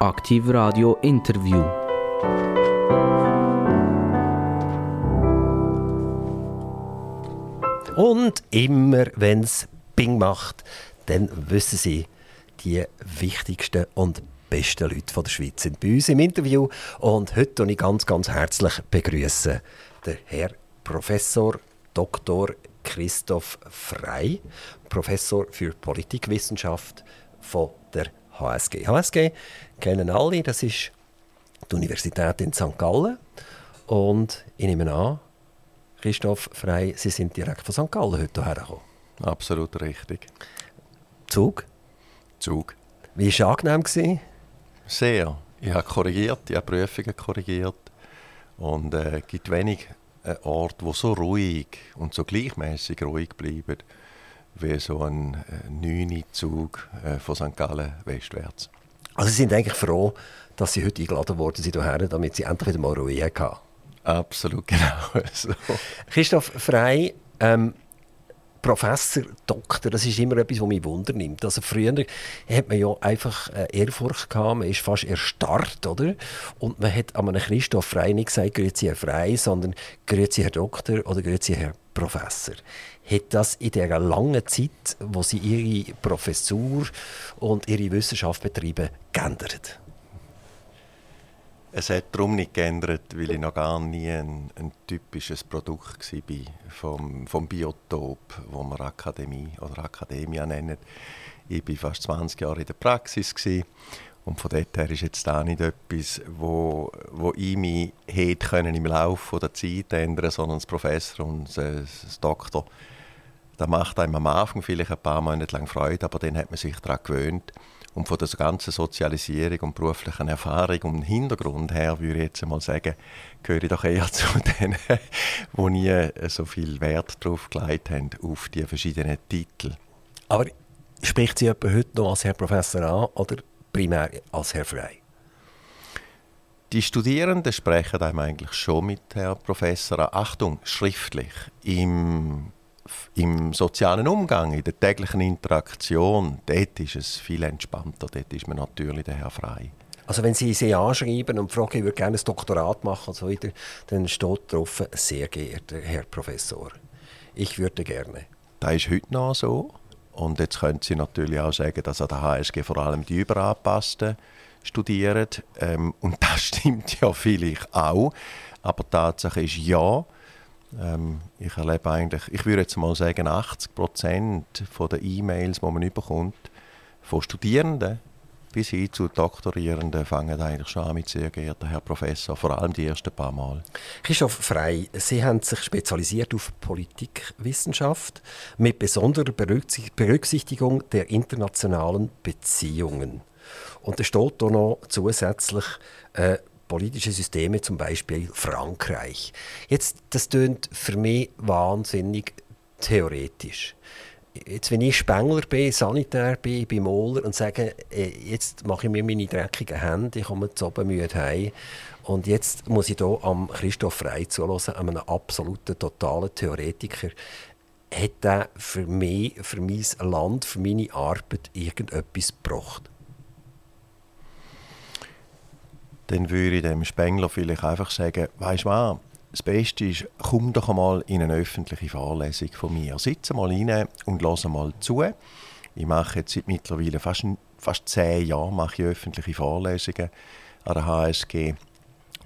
Aktiv Radio Interview. Und immer, wenn es Bing macht, dann wissen Sie, die wichtigsten und besten Leute der Schweiz sind bei uns im Interview. Und heute begrüße ich ganz, ganz herzlich begrüßen den Herr Professor Dr. Christoph Frei, Professor für Politikwissenschaft von der HSG. HSG kennen alle, das ist die Universität in St. Gallen. Und ich nehme an, Christoph Frei, Sie sind direkt von St. Gallen heute hergekommen. Absolut richtig. Zug? Zug. Wie war es angenehm? Sehr. Ich habe korrigiert, ich habe Prüfungen korrigiert. Und es äh, gibt wenig äh, Orte, wo so ruhig und so gleichmäßig ruhig bleiben wie so ein äh, 9 Zug äh, von St. Gallen westwärts. Also Sie sind eigentlich froh, dass Sie heute eingeladen worden sind, hierher, damit Sie endlich wieder mal Ruhe hatten? Absolut, genau so. Christoph Frei, ähm, Professor, Doktor, das ist immer etwas, was mich wundernimmt. Also früher hat man ja einfach äh, Ehrfurcht gehabt, man ist fast erstarrt, oder? Und man hat an einem Christoph Frei nicht gesagt, grüezi Herr Frei, sondern grüezi Herr Doktor oder grüezi Herr Professor hat das in der langen Zeit, wo sie ihre Professur und ihre Wissenschaft betreiben, geändert? Es hat darum nicht geändert, weil ich noch gar nie ein, ein typisches Produkt war vom, vom Biotop, wo wir Akademie oder Akademia nennen. Ich war fast 20 Jahre in der Praxis und von dort her ist jetzt da nicht etwas, wo, wo ich mich hätte können im Laufe der Zeit ändern, sondern das Professor und das Doktor das macht einem am Anfang vielleicht ein paar Monate lang Freude, aber dann hat man sich daran gewöhnt. Und von der ganzen Sozialisierung und beruflichen Erfahrung und Hintergrund her, würde ich jetzt einmal sagen, gehöre ich doch eher zu denen, die nie so viel Wert darauf gelegt haben, auf die verschiedenen Titel. Aber spricht Sie jemand heute noch als Herr Professor an oder primär als Herr Frei? Die Studierenden sprechen einem eigentlich schon mit Herr Professor an. Achtung, schriftlich. Im im sozialen Umgang, in der täglichen Interaktion, dort ist es viel entspannter. Dort ist man natürlich der Herr frei. Also wenn Sie sie anschreiben und fragen, ich würde gerne ein Doktorat machen und so weiter, dann steht drauf, sehr geehrter Herr Professor, ich würde gerne. Das ist heute noch so. Und jetzt können Sie natürlich auch sagen, dass an der HSG vor allem die Überangepassten studieren. Ähm, und das stimmt ja vielleicht auch. Aber Tatsache ist ja, ähm, ich erlebe eigentlich, ich würde jetzt mal sagen, 80 Prozent der E-Mails, die man bekommt, von Studierenden bis hin zu Doktorierenden, fangen eigentlich schon an mit «Sehr geehrter Herr Professor», vor allem die ersten paar Mal. Christoph Frei, Sie haben sich spezialisiert auf Politikwissenschaft mit besonderer Berücksichtigung der internationalen Beziehungen. Und da steht hier noch zusätzlich äh, politische Systeme, zum Beispiel Frankreich. Jetzt, das tönt für mich wahnsinnig theoretisch. Jetzt, wenn ich Spengler bin, Sanitär bin, bin Moller und sage, äh, jetzt mache ich mir meine dreckigen Hände, ich komme zu oben müde heim und jetzt muss ich hier am Christoph Frey zuhören, einem absoluten, totalen Theoretiker. Hat er für mich, für mein Land, für meine Arbeit irgendetwas gebracht? dann würde ich dem Spengler vielleicht einfach sagen, weißt du was, das Beste ist, komm doch einmal in eine öffentliche Vorlesung von mir. Sitz mal rein und lass mal zu. Ich mache jetzt seit mittlerweile fast, fast zehn Jahren mache ich öffentliche Vorlesungen an der HSG.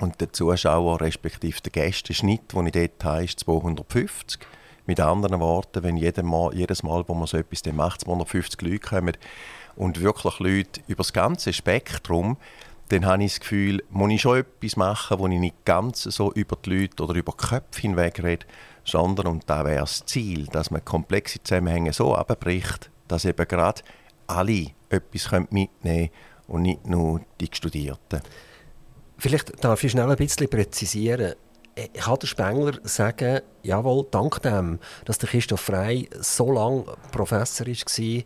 Und der Zuschauer, respektive der Gästenschnitt, den ich dort habe, ist 250. Mit anderen Worten, wenn jedes Mal, jedes Mal wo man so etwas macht, 250 Leute kommen und wirklich Leute über das ganze Spektrum, dann habe ich das Gefühl, muss ich schon etwas machen, wo ich nicht ganz so über die Leute oder über die Köpfe hinweg rede, sondern, und da wäre das Ziel, dass man komplexe Zusammenhänge so abbricht, dass eben gerade alle etwas mitnehmen können und nicht nur die Studierten. Vielleicht darf ich schnell ein bisschen präzisieren. Kann der Spengler sagen, jawohl, dank dem, dass der Christoph Frey so lange Professor war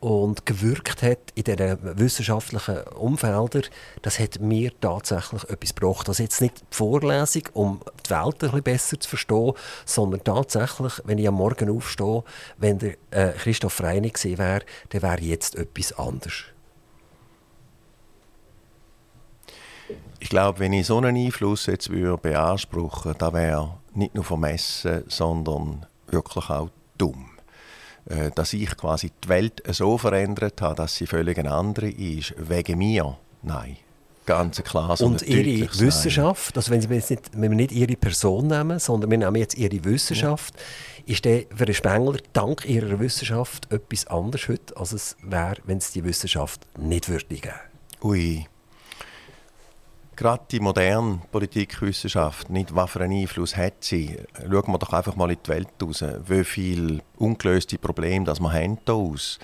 und gewirkt hat in diesen wissenschaftlichen Umfeldern, das hat mir tatsächlich etwas gebracht. Also jetzt nicht die Vorlesung, um die Welt ein bisschen besser zu verstehen, sondern tatsächlich, wenn ich am Morgen aufstehe, wenn der äh, Christoph Reinig gewesen wäre, dann wäre jetzt etwas anders. Ich glaube, wenn ich so einen Einfluss jetzt würde beanspruchen würde, das wäre nicht nur vermessen, sondern wirklich auch dumm. Äh, dass ich quasi die Welt so verändert habe, dass sie völlig eine andere ist, wegen mir, nein. Ganz klar. Und Ihre Wissenschaft, also wenn, Sie jetzt nicht, wenn wir nicht Ihre Person nehmen, sondern wir nehmen jetzt Ihre Wissenschaft, ja. ist der für den Spengler dank Ihrer Wissenschaft etwas anderes heute, als es wäre, wenn es die Wissenschaft nicht würde geben? Ui, gerade die moderne Politikwissenschaft, nicht was für einen Einfluss hat sie, schauen wir doch einfach mal in die Welt raus, wie viele ungelöste Probleme das wir haben aus.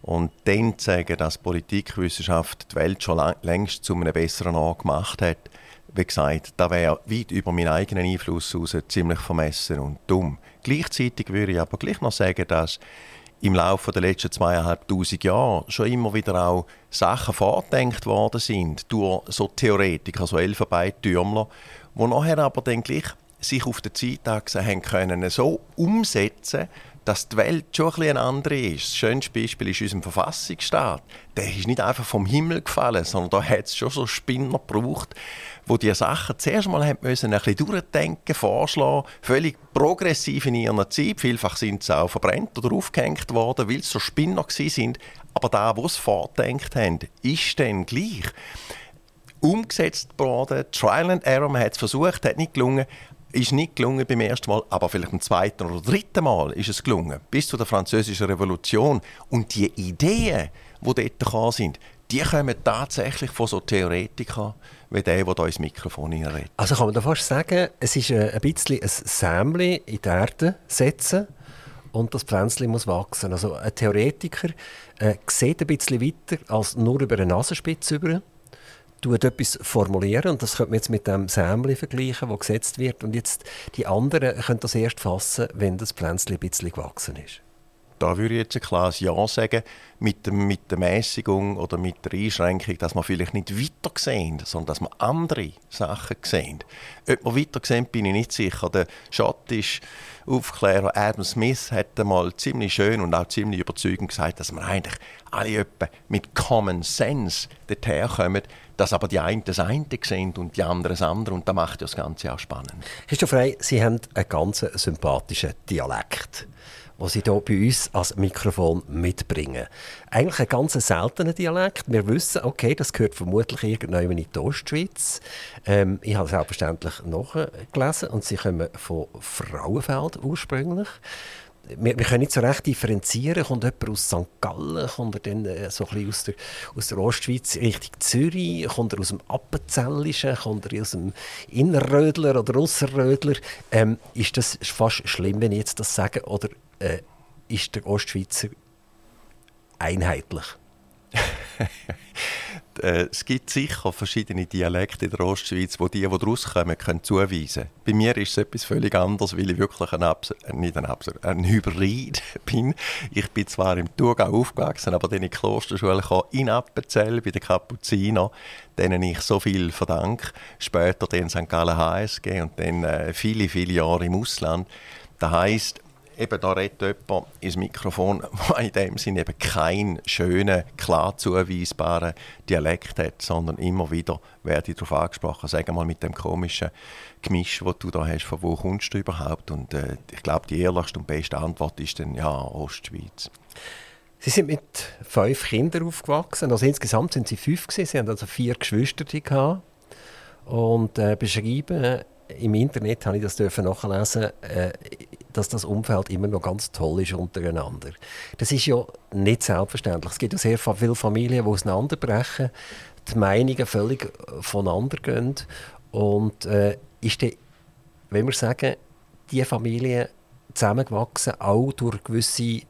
Und dann zu sagen, dass Politikwissenschaft die Welt schon längst zu einem besseren Ort gemacht hat, wie gesagt, da wäre weit über meinen eigenen Einfluss heraus ziemlich vermessen und dumm. Gleichzeitig würde ich aber gleich noch sagen, dass im Laufe der letzten zweieinhalbtausend Jahre schon immer wieder auch Sachen vorgedenkt worden sind durch so Theoretiker, so Elfenbeintürmler, die nachher aber dann gleich sich auf der Zeitachse haben können so umsetzen dass die Welt schon ein bisschen andere ist. Das schönste Beispiel ist unser Verfassungsstaat. Der ist nicht einfach vom Himmel gefallen, sondern da hat es schon so Spinner gebraucht, wo die Sachen zuerst mal haben müssen, ein bisschen durchdenken, vorschlagen, völlig progressiv in ihrer Zeit. Vielfach sind sie auch verbrennt oder aufgehängt worden, weil sie so Spinner sind. Aber da, wo sie vorgedenkt haben, ist dann gleich umgesetzt worden. Trial and Error, man hat es versucht, hat nicht gelungen. Ist nicht gelungen beim ersten Mal, aber vielleicht beim zweiten oder dritten Mal ist es gelungen. Bis zu der Französischen Revolution. Und die Ideen, die dort sind, die kommen tatsächlich von so Theoretikern wie der, der hier ins Mikrofon redet. Also kann man da fast sagen, es ist ein bisschen ein Sämli in die Erde setzen und das Pflänzchen muss wachsen. Also ein Theoretiker äh, sieht ein bisschen weiter als nur über eine Nasenspitze über tut etwas formulieren und das könnte man jetzt mit dem Sämli vergleichen, das gesetzt wird und jetzt die anderen können das erst fassen, wenn das Pflänzchen ein bisschen gewachsen ist. Da würde ich jetzt ein klares Ja sagen, mit, dem, mit der Mäßigung oder mit der Einschränkung, dass wir vielleicht nicht weiter sehen, sondern dass wir andere Sachen sehen. Ob wir weiter sehen, bin ich nicht sicher. Der schottische Aufklärer Adam Smith hat einmal ziemlich schön und auch ziemlich überzeugend gesagt, dass wir eigentlich alle mit Common Sense dorthin kommen, dass aber die einen das eine sehen und die anderen das andere. Und das macht ja das Ganze auch spannend. Christoph Frey, Sie haben einen ganz sympathischen Dialekt den Sie hier bei uns als Mikrofon mitbringen. Eigentlich ein ganz seltener Dialekt. Wir wissen, okay, das gehört vermutlich irgendwann in die Ostschweiz. Ähm, ich habe selbstverständlich nachgelesen und Sie kommen von Frauenfeld ursprünglich wir, wir, können nicht so recht differenzieren. Kommt jemand aus St. Gallen, kommt er dann äh, so ein aus der, aus der Ostschweiz Richtung Zürich, kommt er aus dem Appenzellischen, kommt er aus dem Innerrödler oder Ausserrödler. Ähm, ist das fast schlimm, wenn ich jetzt das sage, oder äh, ist der Ostschweizer einheitlich? Äh, es gibt sicher verschiedene Dialekte in der Ostschweiz, wo die, die daraus kommen, können zuweisen Bei mir ist es etwas völlig anderes, weil ich wirklich ein, Abs äh, nicht ein, Abs ein Hybrid bin. Ich bin zwar im Thurgau aufgewachsen, aber dann in die Klosterschule kam, in Appenzell bei den Kapuziner, denen ich so viel verdanke. Später dann St. Gallen HSG und dann äh, viele, viele Jahre im Ausland. Das heisst, eben da redet jemand ins Mikrofon, der in dem Sinne eben keinen schönen, klar zuweisbaren Dialekt hat, sondern immer wieder werde ich darauf angesprochen, sag mal mit dem komischen Gemisch, das du da hast, von wo kommst du überhaupt? Und äh, ich glaube, die ehrlichste und beste Antwort ist dann, ja, Ostschweiz. Sie sind mit fünf Kindern aufgewachsen, also insgesamt sind Sie fünf gewesen. Sie haben also vier Geschwister gehabt und äh, beschreiben im Internet habe ich das dürfen nachlesen, äh, dass das Umfeld immer noch ganz toll ist untereinander. Das ist ja nicht selbstverständlich. Es gibt ja sehr viele Familien, die auseinanderbrechen, die Meinungen völlig voneinander gehen. Und äh, ist die, wenn wir sagen, die Familie zusammengewachsen, auch durch gewisse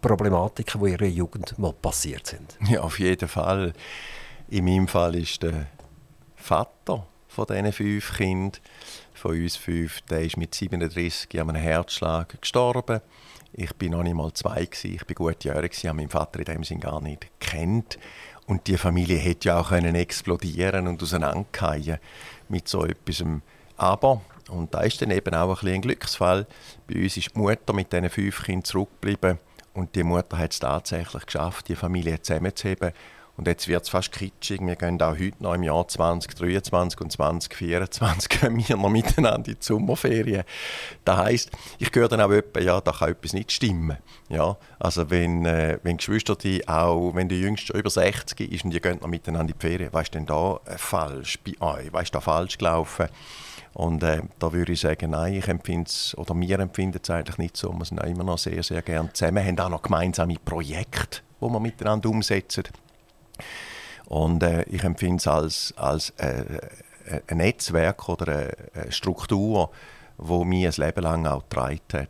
Problematiken, die in ihrer Jugend mal passiert sind? Ja, auf jeden Fall. In meinem Fall ist der Vater von diesen fünf Kindern von uns fünf, der ist mit 37 an einem Herzschlag gestorben. Ich bin noch nicht mal zwei gewesen. ich bin gutjährig, ich habe meinen Vater in dem Sinn gar nicht kennt. Und die Familie hätte ja auch können explodieren und auseinanderfallen mit so etwas. Aber und da ist dann eben auch ein, ein Glücksfall. Bei uns ist die Mutter mit diesen fünf Kindern zurückgeblieben und die Mutter hat es tatsächlich geschafft, die Familie zusammenzuheben Und jetzt wird es fast kitschig. Wir gehen auch heute noch im Jahr 2023 und 2024 gehen wir noch miteinander in die Sommerferien. Das heisst, ich höre dann auch etwa, ja, da kann etwas nicht stimmen. Ja, also wenn, äh, wenn Geschwister die auch, wenn der Jüngste über 60 ist und die gehen noch miteinander in die Ferien, was ist denn da äh, falsch bei euch? Was ist da falsch gelaufen? Und äh, da würde ich sagen, nein, ich empfinde es, oder wir empfinden es eigentlich nicht so. Wir sind auch immer noch sehr, sehr gerne zusammen. Wir haben auch noch gemeinsame Projekte, die wir miteinander umsetzen. Und äh, ich empfinde es als, als äh, äh, ein Netzwerk oder eine Struktur, die mich ein Leben lang auch getragen hat.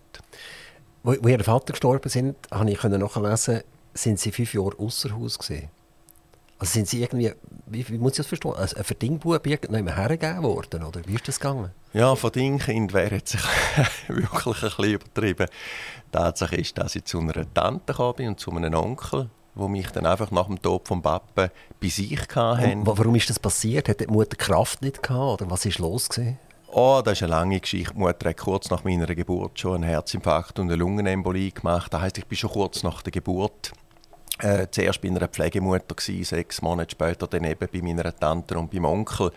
Wo, wo Ihr Vater gestorben sind, habe ich nachlesen, sind Sie fünf Jahre außer Haus gesehen. Also sind Sie irgendwie, wie, wie muss ich das verstehen, also ein Verdingbub irgendjemand hergegeben worden, oder wie ist das gegangen? Ja, Verdingkind wäre jetzt wirklich ein bisschen übertrieben. Tatsache ist, dass ich zu einer Tante kam und zu einem Onkel wo mich dann einfach nach dem Tod vom Pappen bei sich hatten. Warum ist das passiert? Hat die Mutter Kraft nicht gehabt oder was ist los gewesen? Oh, das ist eine lange Geschichte. Die Mutter hat kurz nach meiner Geburt schon einen Herzinfarkt und eine Lungenembolie gemacht. Das heißt, ich bin schon kurz nach der Geburt äh, zuerst bei einer Pflegemutter gewesen, sechs Monate später dann eben bei meiner Tante und beim Onkel.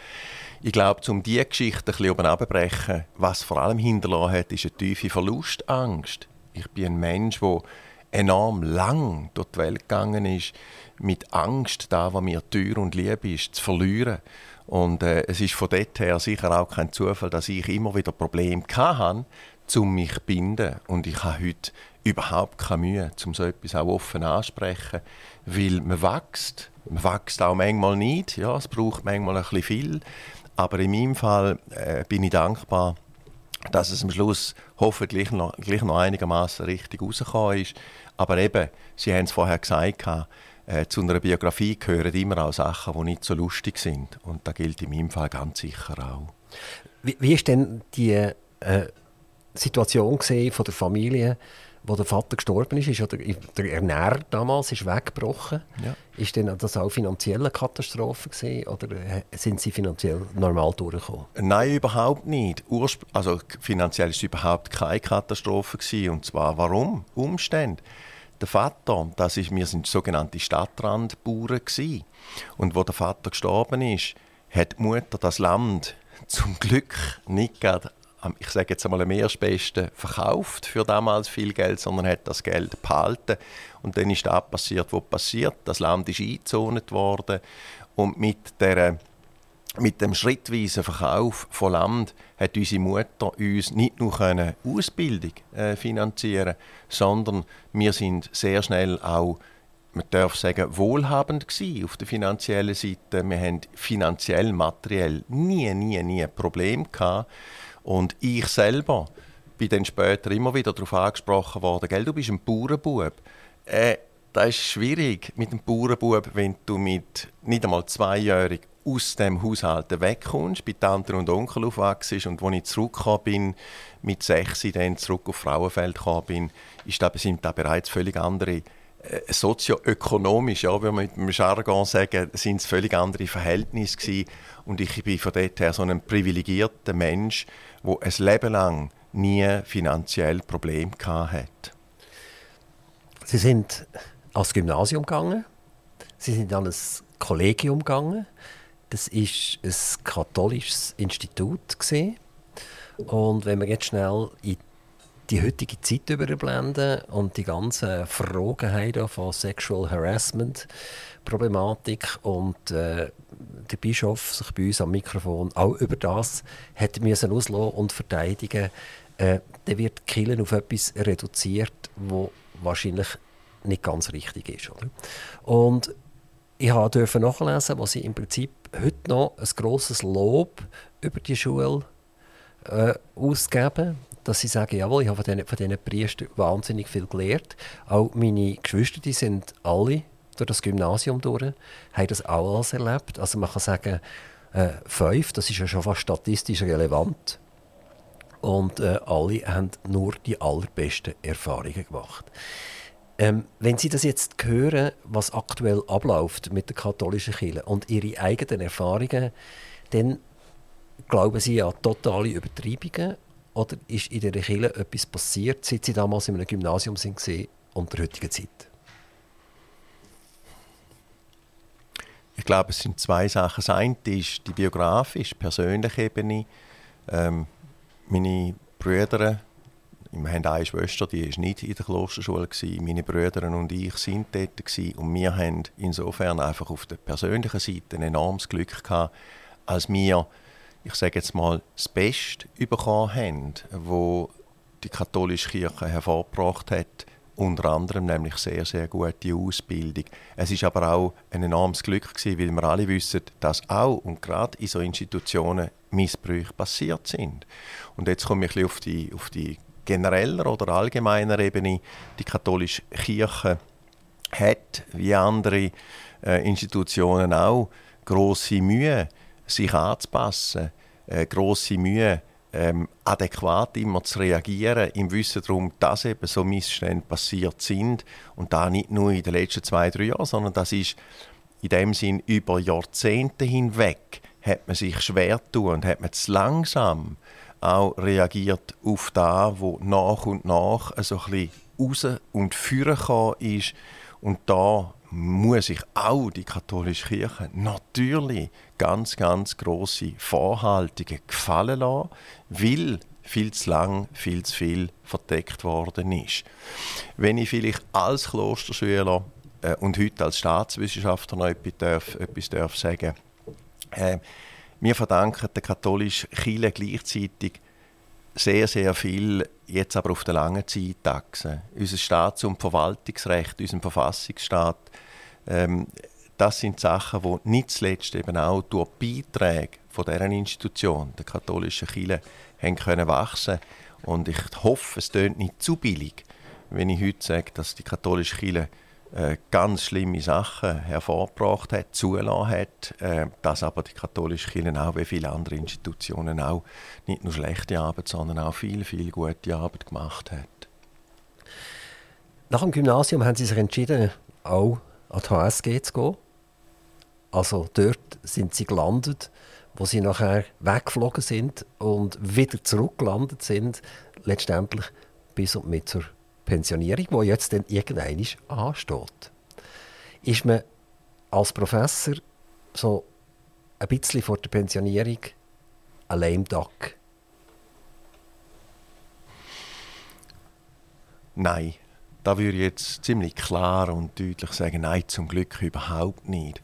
Ich glaube, um diese Geschichte ein bisschen oben abzubrechen, was vor allem hinterlassen hat, ist eine tiefe Verlustangst. Ich bin ein Mensch, der enorm lang durch die Welt gegangen ist, mit Angst, da, was mir teuer und lieb ist, zu verlieren. Und äh, es ist von dort her sicher auch kein Zufall, dass ich immer wieder Probleme hatte, um mich zu binden. Und ich habe heute überhaupt keine Mühe, um so etwas auch offen anzusprechen, weil man wächst. Man wächst auch manchmal nicht, ja, es braucht manchmal ein bisschen viel. Aber in meinem Fall äh, bin ich dankbar, dass es am Schluss hoffentlich noch, noch einigermaßen richtig rausgekommen ist. Aber eben, Sie haben es vorher gesagt, äh, zu einer Biografie gehören immer auch Sachen, die nicht so lustig sind. Und das gilt in meinem Fall ganz sicher auch. Wie, wie ist denn die äh, Situation von der Familie, wo der Vater gestorben ist, ist der, der Ernährer damals ist weggebrochen. Ja. Ist denn das auch finanziell eine Katastrophe gewesen, oder sind Sie finanziell normal durchgekommen? Nein, überhaupt nicht. Ursp also finanziell ist es überhaupt keine Katastrophe gewesen. Und zwar warum? Umstände. Der Vater, das ist, wir sind sogenannte Stadtrandbauern gewesen. Und wo der Vater gestorben ist, hat die Mutter das Land zum Glück nicht gerade ich sage jetzt einmal, am erstbesten verkauft für damals viel Geld, sondern hat das Geld behalten. Und dann ist das passiert, was passiert. Das Land ist eingezont worden und mit der mit dem schrittweisen Verkauf von Land hat unsere Mutter uns nicht nur eine Ausbildung äh, finanzieren, sondern wir sind sehr schnell auch man darf sagen, wohlhabend gewesen auf der finanziellen Seite. Wir haben finanziell, materiell nie, nie, nie ein Problem gehabt. Und ich selber bin dann später immer wieder darauf angesprochen worden, gell, du bist ein Bauernbub. Äh, das ist schwierig mit einem Bauernbub, wenn du mit nicht einmal zweijährig aus dem Haushalt wegkommst, bei Tanten und Onkel aufwachst und als ich zurückgekommen bin, mit sechs dann zurück auf Frauenfeld gekommen bin, ist das, sind da bereits völlig andere äh, sozioökonomisch, ja, wenn wir mit dem Jargon sagen, sind es völlig andere Verhältnisse gewesen. Und ich bin von dort her so ein privilegierter Mensch, der ein Leben lang nie finanziell Probleme hat. Sie sind ans Gymnasium gegangen, Sie sind an ein Kollegium gegangen. Das ist ein katholisches Institut gewesen. Und wenn wir jetzt schnell in die heutige Zeit überblenden und die ganzen Fragen von Sexual Harassment, Problematik und äh, der Bischof sich bei uns am Mikrofon auch über das hat müssen auslassen und verteidigen, äh, dann wird Killen auf etwas reduziert, wo wahrscheinlich nicht ganz richtig ist. Oder? Und ich durfte nachlesen, was sie im Prinzip heute noch ein grosses Lob über die Schule äh, ausgeben dass sie sagen, jawohl, ich habe von diesen, von diesen Priestern wahnsinnig viel gelernt. Auch meine Geschwister, die sind alle durch das Gymnasium durch, haben das auch alles erlebt. Also man kann sagen, äh, fünf, das ist ja schon fast statistisch relevant. Und äh, alle haben nur die allerbesten Erfahrungen gemacht. Ähm, wenn Sie das jetzt hören, was aktuell abläuft mit der katholischen Kirche und Ihre eigenen Erfahrungen, dann glauben Sie an totale Übertreibungen oder ist in der Kirche etwas passiert, seit Sie damals in einem Gymnasium sind und der heutigen Zeit? glaube, es sind zwei Sachen. Das eine ist die biografische, persönliche Ebene. Ähm, meine Brüder, wir haben eine Schwester, die war nicht in der Klosterschule. Gewesen. Meine Brüder und ich sind dort. Gewesen. Und wir haben insofern einfach auf der persönlichen Seite ein enormes Glück gehabt, als wir, ich sage jetzt mal, das Beste bekommen haben, wo die katholische Kirche hervorgebracht hat unter anderem nämlich sehr, sehr gute Ausbildung. Es ist aber auch ein enormes Glück gewesen, weil wir alle wissen, dass auch und gerade in so Institutionen Missbrüche passiert sind. Und jetzt komme ich ein auf die, auf die genereller oder allgemeiner Ebene. Die katholische Kirche hat, wie andere äh, Institutionen auch, große Mühe, sich anzupassen, äh, große Mühe, ähm, adäquat immer zu reagieren, im Wissen darum, dass eben so Missstände passiert sind. Und da nicht nur in den letzten zwei, drei Jahren, sondern das ist in dem Sinn über Jahrzehnte hinweg hat man sich schwer tun und hat man zu langsam auch reagiert auf das, wo nach und nach so ein bisschen raus und führen ist. Und da muss sich auch die katholische Kirche natürlich ganz, ganz große Vorhaltungen gefallen lassen, weil viel zu lang, viel zu viel verdeckt worden ist. Wenn ich vielleicht als Klosterschüler äh, und heute als Staatswissenschaftler noch etwas, darf, etwas darf sagen äh, wir verdanken der katholischen Kirche gleichzeitig sehr, sehr viel, jetzt aber auf der langen Zeitachse. Unser Staats- und Verwaltungsrecht, unser Verfassungsstaat, ähm, das sind Sachen, die nicht zuletzt eben auch durch Beiträge von dieser Institution, der katholischen Kirche, haben können wachsen Und ich hoffe, es tönt nicht zu billig, wenn ich heute sage, dass die katholische Kirche ganz schlimme Sachen hervorgebracht hat, zulassen hat, äh, dass aber die katholische Kirche auch wie viele andere Institutionen auch nicht nur schlechte Arbeit, sondern auch viel, viel gute Arbeit gemacht hat. Nach dem Gymnasium haben Sie sich entschieden, auch an die HSG zu gehen. Also dort sind Sie gelandet, wo Sie nachher weggeflogen sind und wieder zurückgelandet sind, letztendlich bis und mit zur Pensionierung, die jetzt dann irgendwann ansteht. Ist man als Professor so ein bisschen vor der Pensionierung ein lame duck? Nein, da würde ich jetzt ziemlich klar und deutlich sagen, nein, zum Glück überhaupt nicht.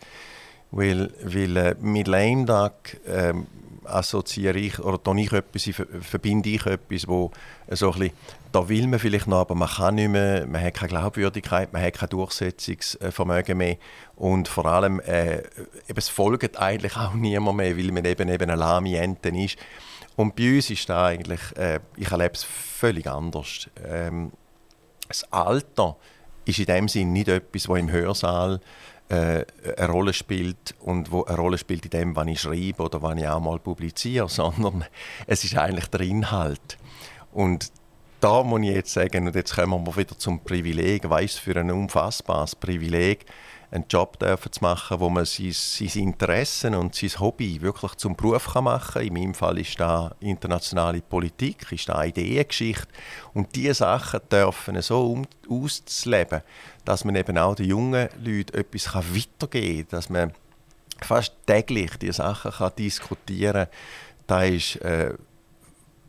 Weil, weil äh, mit lame duck ähm, assoziiere ich, oder da ich etwas, verbinde ich etwas, wo so ein bisschen, da will man vielleicht noch, aber man kann nicht mehr, man hat keine Glaubwürdigkeit, man hat kein Durchsetzungsvermögen mehr und vor allem, äh, eben, es folgt eigentlich auch niemand mehr, weil man eben, eben eine lahme Ente ist. Und bei uns ist das eigentlich, äh, ich erlebe es völlig anders. Ähm, das Alter ist in dem Sinn nicht etwas, was im Hörsaal äh, eine Rolle spielt und wo eine Rolle spielt in dem, was ich schreibe oder was ich auch mal publiziere, sondern es ist eigentlich der Inhalt. Und da muss ich jetzt sagen, und jetzt kommen wir wieder zum Privileg, ist für ein unfassbares Privileg, einen Job dürfen zu machen, wo man sein, sein Interessen und sein Hobby wirklich zum Beruf machen kann. In meinem Fall ist da internationale Politik, ist da Ideengeschichte. Und diese Sachen dürfen so um, auszuleben, dass man eben auch den jungen Leuten etwas weitergeben kann, dass man fast täglich diese Sachen kann diskutieren kann. Das ist äh,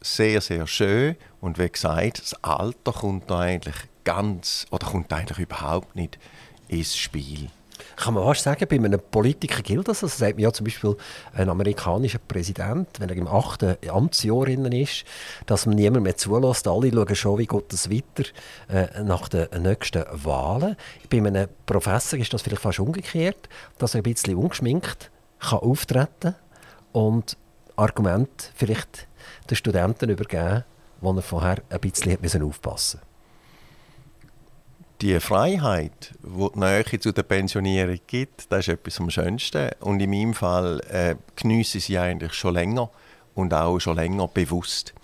sehr, sehr schön. Und wie gesagt, das Alter kommt da eigentlich ganz, oder kommt eigentlich überhaupt nicht ins Spiel. Kann man fast sagen, bei einem Politiker gilt das. Also sagt man ja zum Beispiel ein amerikanischer Präsident, wenn er im achten Amtsjahr ist, dass man niemand mehr zulässt. Alle schauen schon, wie geht es weiter äh, nach den nächsten Wahlen. Bei einem Professor ist das vielleicht fast umgekehrt, dass er ein bisschen ungeschminkt kann auftreten und Argumente vielleicht den Studenten übergeben, wo er vorher ein bisschen aufpassen musste die Freiheit, die die Nähe zu der Pensionierung gibt, das ist etwas am Schönsten. Und in meinem Fall äh, geniesse ich sie eigentlich schon länger und auch schon länger bewusst.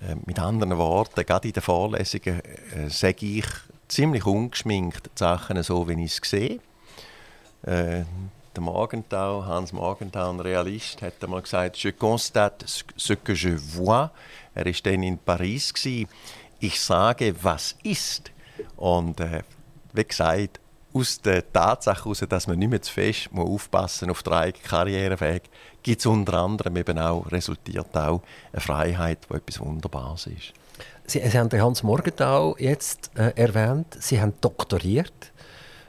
Äh, mit anderen Worten, gerade in den Vorlesungen äh, sage ich ziemlich ungeschminkt die Sachen so, wie ich es sehe. Äh, der Morgenthau, Hans Morgenthau, ein Realist, hat einmal gesagt, «Je constate ce que je vois». Er war dann in Paris. Ich sage, was ist. Und äh, wie gesagt, aus der Tatsache heraus, dass man nicht mehr zu fest muss aufpassen auf den eigenen Karriereweg, gibt es unter anderem eben auch, resultiert auch eine Freiheit, die etwas Wunderbares ist. Sie, Sie haben Hans Morgenthau jetzt äh, erwähnt. Sie haben doktoriert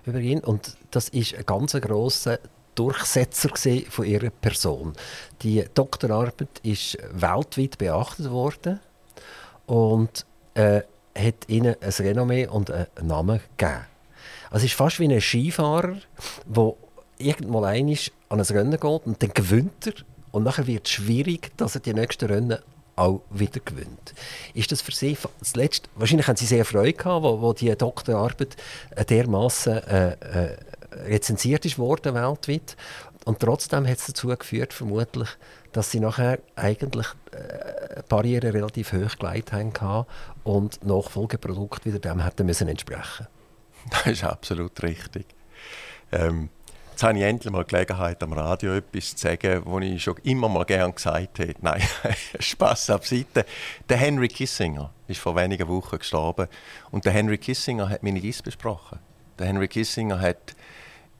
über ihn und das ist ein ganz grosser Durchsetzer von ihrer Person. Die Doktorarbeit ist weltweit beachtet worden und äh, hat ihnen ein Renommee und einen Namen gegeben. Also es ist fast wie ein Skifahrer, der irgendwann einmal an ein Rennen geht und dann gewinnt er. Und nachher wird es schwierig, dass er die nächsten Rennen auch wieder gewinnt. Ist das für Sie das letzte, wahrscheinlich haben Sie sehr Freude gehabt, wo, wo die Doktorarbeit dermaßen äh, äh, rezensiert ist worden weltweit. Und trotzdem hat es dazu geführt, vermutlich, dass sie nachher eigentlich äh, Barrieren relativ hoch gelegt haben und Nachfolgeprodukte wieder dem hätten müssen entsprechen. Das ist absolut richtig. Ähm, jetzt habe ich endlich mal Gelegenheit, am Radio etwas zu sagen, was ich schon immer mal gerne gesagt habe. Nein, Spaß auf Seite. Der Henry Kissinger ist vor wenigen Wochen gestorben und der Henry Kissinger hat meine Dies besprochen. Der Henry Kissinger hat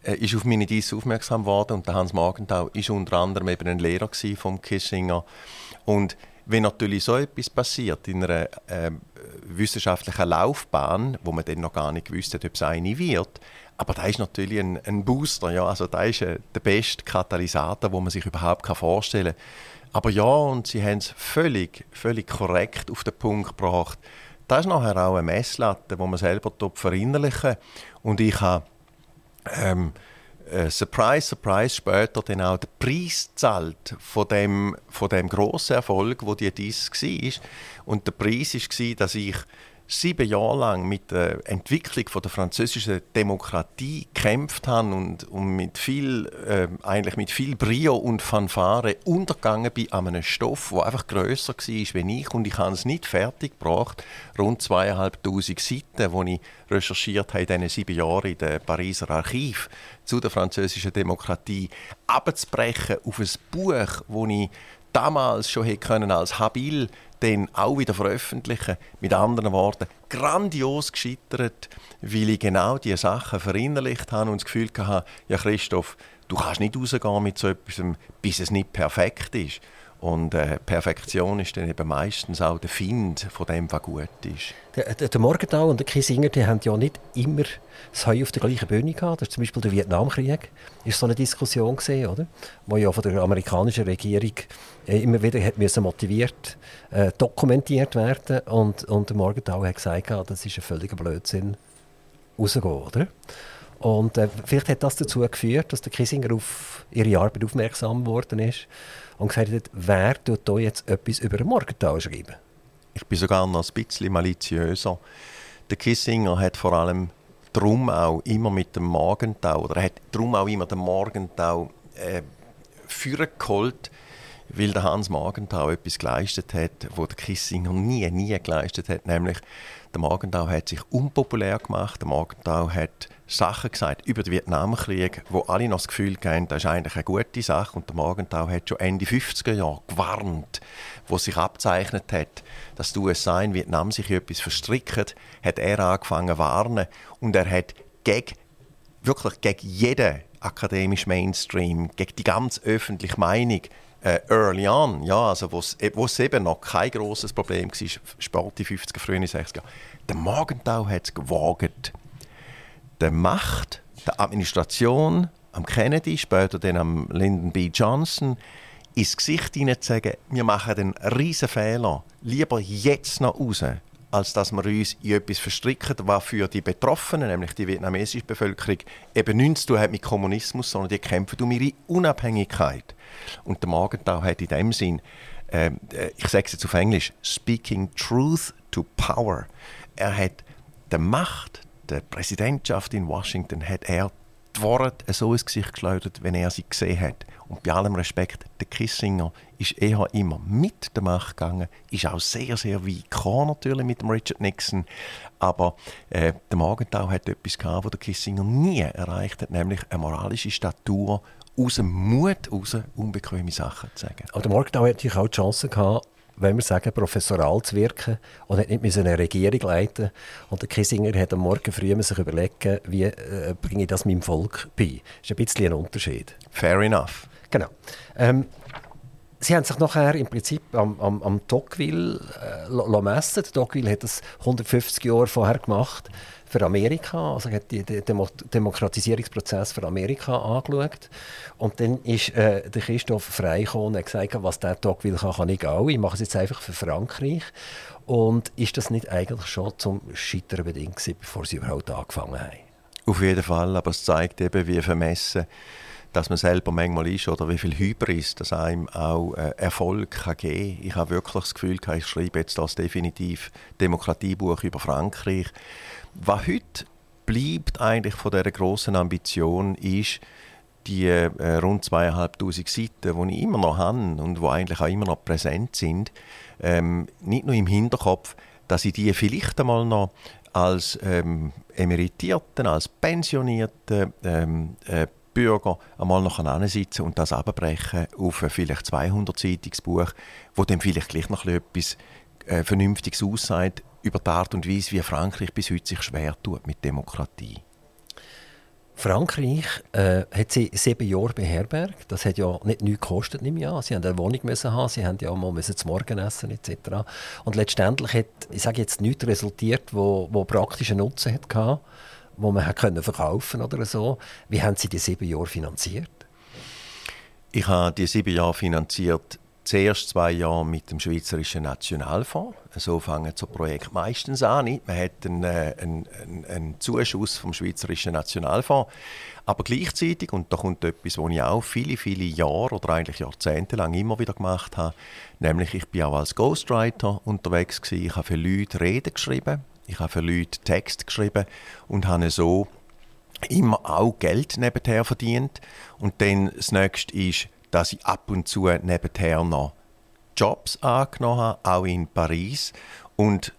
ist auf meine Dies aufmerksam geworden und der Hans Morgenthau ist unter anderem eben ein Lehrer vom Kissinger und wenn natürlich so etwas passiert in einer äh, wissenschaftlichen Laufbahn, wo man dann noch gar nicht gewusst hat, ob es eine wird, aber da ist natürlich ein, ein, Booster, ja, also da ist äh, der beste Katalysator, wo man sich überhaupt kann vorstellen kann. Aber ja, und sie haben es völlig, völlig korrekt auf den Punkt gebracht. Das ist nachher auch eine Messlatte, wo man selber verinnerlichen Und ich habe ähm, äh, Surprise, Surprise, später dann auch den Preis zahlt von dem, von dem grossen Erfolg, wo die dies war. Und der Preis war, dass ich sieben Jahre lang mit der Entwicklung der französischen Demokratie gekämpft habe und, und mit viel, äh, eigentlich mit viel Brio und Fanfare untergegangen bin an einem Stoff, der einfach grösser war wie ich. Und ich habe es nicht fertig gebracht, rund zweieinhalbtausend Seiten, die ich recherchiert habe in diesen sieben Jahren in dem Pariser Archiv zu der französischen Demokratie, abzubrechen auf ein Buch, das ich damals schon hätte können als habil dann auch wieder veröffentlichen. Mit anderen Worten, grandios gescheitert, weil ich genau diese Sachen verinnerlicht habe und das Gefühl hatte, ja Christoph, du kannst nicht rausgehen mit so etwas, bis es nicht perfekt ist. Und äh, Perfektion ist dann eben meistens auch der Find von dem, was gut ist. Der, der, Morgenthau und der Kissinger die haben ja nicht immer das Heu auf der gleichen Bühne gehabt. Das ist zum Beispiel der Vietnamkrieg. ist so eine Diskussion gesehen, oder? Wo ja von der amerikanischen Regierung äh, immer wieder hat müssen motiviert, äh, dokumentiert werden. Und, und der Morgenthau hat gesagt, das ist ein völliger Blödsinn, rauszugehen, oder? Und äh, vielleicht hat das dazu geführt, dass der Kissinger auf ihre Arbeit aufmerksam geworden ist und gesagt hat, wer tut hier jetzt etwas über den Morgenthau schreiben? Ich bin sogar noch ein bisschen maliziöser. Der Kissinger hat vor allem darum auch immer mit dem Morgenthau, oder hat darum auch immer den Morgenthau äh, geholt, weil der Hans Morgenthau etwas geleistet hat, was der Kissinger nie, nie geleistet hat, nämlich der Morgenthau hat sich unpopulär gemacht, der Morgenthau hat Sachen gesagt über den Vietnamkrieg, wo alle noch das Gefühl haben, das ist eigentlich eine gute Sache. Und der Morgenthau hat schon Ende 50er Jahre gewarnt, wo sich abzeichnet hat, dass die USA in Vietnam sich etwas verstricken, hat er angefangen zu warnen. Und er hat gegen, wirklich gegen jeden akademischen Mainstream, gegen die ganze öffentliche Meinung äh, early on, ja, also wo es eben noch kein großes Problem war, Sport die 50er, frühen 60er, der Morgenthau hat es gewagt, der Macht, der Administration, am Kennedy, später dann am Lyndon B. Johnson, ins Gesicht hinein zu sagen, wir machen einen riesen Fehler, lieber jetzt noch raus, als dass wir uns in etwas verstricken, was für die Betroffenen, nämlich die vietnamesische Bevölkerung, eben nichts zu tun hat mit Kommunismus, sondern die kämpfen um ihre Unabhängigkeit. Und der Morgenthau hat in dem Sinn, ähm, äh, ich sage es jetzt auf Englisch, speaking truth to power. Er hat die Macht, der Präsidentschaft in Washington hat er die Worte so ins Gesicht geschleudert, wenn er sie gesehen hat. Und bei allem Respekt, der Kissinger ist eher immer mit der Macht gegangen, ist auch sehr, sehr weit gekommen, natürlich mit dem Richard Nixon. Aber äh, der Morgenthau hat etwas gehabt, was der Kissinger nie erreicht hat, nämlich eine moralische Statur aus dem Mut heraus unbequeme Sachen zu sagen. Aber der Morgenthau hat natürlich auch die Chance gehabt, wenn wir sagen, professoral zu wirken und hat nicht eine Regierung leiten Und der Kissinger hat am Morgen früh sich überlegen, wie äh, bringe ich das meinem Volk bei. Das ist ein bisschen ein Unterschied. Fair enough. Genau. Ähm, Sie haben sich nachher im Prinzip am, am, am Tocqueville äh, messen. Tocqueville hat das 150 Jahre vorher gemacht für Amerika, also hat den Demo Demokratisierungsprozess für Amerika angeschaut. Und dann ist äh, der Christoph Freikorn und hat gesagt, was der Tocqueville kann, kann ich auch. Ich mache es jetzt einfach für Frankreich. Und ist das nicht eigentlich schon zum Scheitern bedingt gewesen, bevor Sie überhaupt angefangen haben? Auf jeden Fall, aber es zeigt eben, wie vermessen dass man selber manchmal ist oder wie viel Hybris das einem auch äh, Erfolg kann geben Ich habe wirklich das Gefühl, ich schreibe jetzt das definitiv Demokratiebuch über Frankreich. Was heute bleibt eigentlich von dieser grossen Ambition ist, die äh, rund zweieinhalbtausend Seiten, die ich immer noch habe und die eigentlich auch immer noch präsent sind, ähm, nicht nur im Hinterkopf, dass ich die vielleicht einmal noch als ähm, Emeritierten, als Pensionierten ähm, äh, Bürger einmal noch sitzen und das abbrechen auf ein vielleicht 200-seitiges Buch, wo dann vielleicht gleich noch etwas äh, Vernünftiges aussagt über die Art und Weise, wie Frankreich bis heute sich schwer tut mit Demokratie. Frankreich äh, hat sie sieben Jahre beherbergt. Das hat ja nicht nichts gekostet im Jahr. Sie haben eine Wohnung müssen haben, sie haben ja mal müssen zum Morgen essen etc. Und letztendlich hat, ich sage jetzt nichts resultiert, wo, wo praktischen Nutzen hatte wo man können verkaufen oder so. Wie haben Sie die sieben Jahre finanziert? Ich habe die sieben Jahre finanziert zuerst zwei Jahre mit dem Schweizerischen Nationalfonds. So fangen so Projekte meistens an. Man hat einen, äh, einen, einen, Zuschuss vom Schweizerischen Nationalfonds. Aber gleichzeitig, und da kommt etwas, was ich auch viele, viele Jahre oder eigentlich Jahrzehnte lang immer wieder gemacht habe, nämlich ich bin auch als Ghostwriter unterwegs gewesen. Ich habe für Leute Reden geschrieben, ich habe für Leute Text geschrieben und habe so immer auch Geld nebenher verdient. Und dann das nächste ist, dass ich ab und zu nebenher noch Jobs angenommen habe, auch in Paris. Und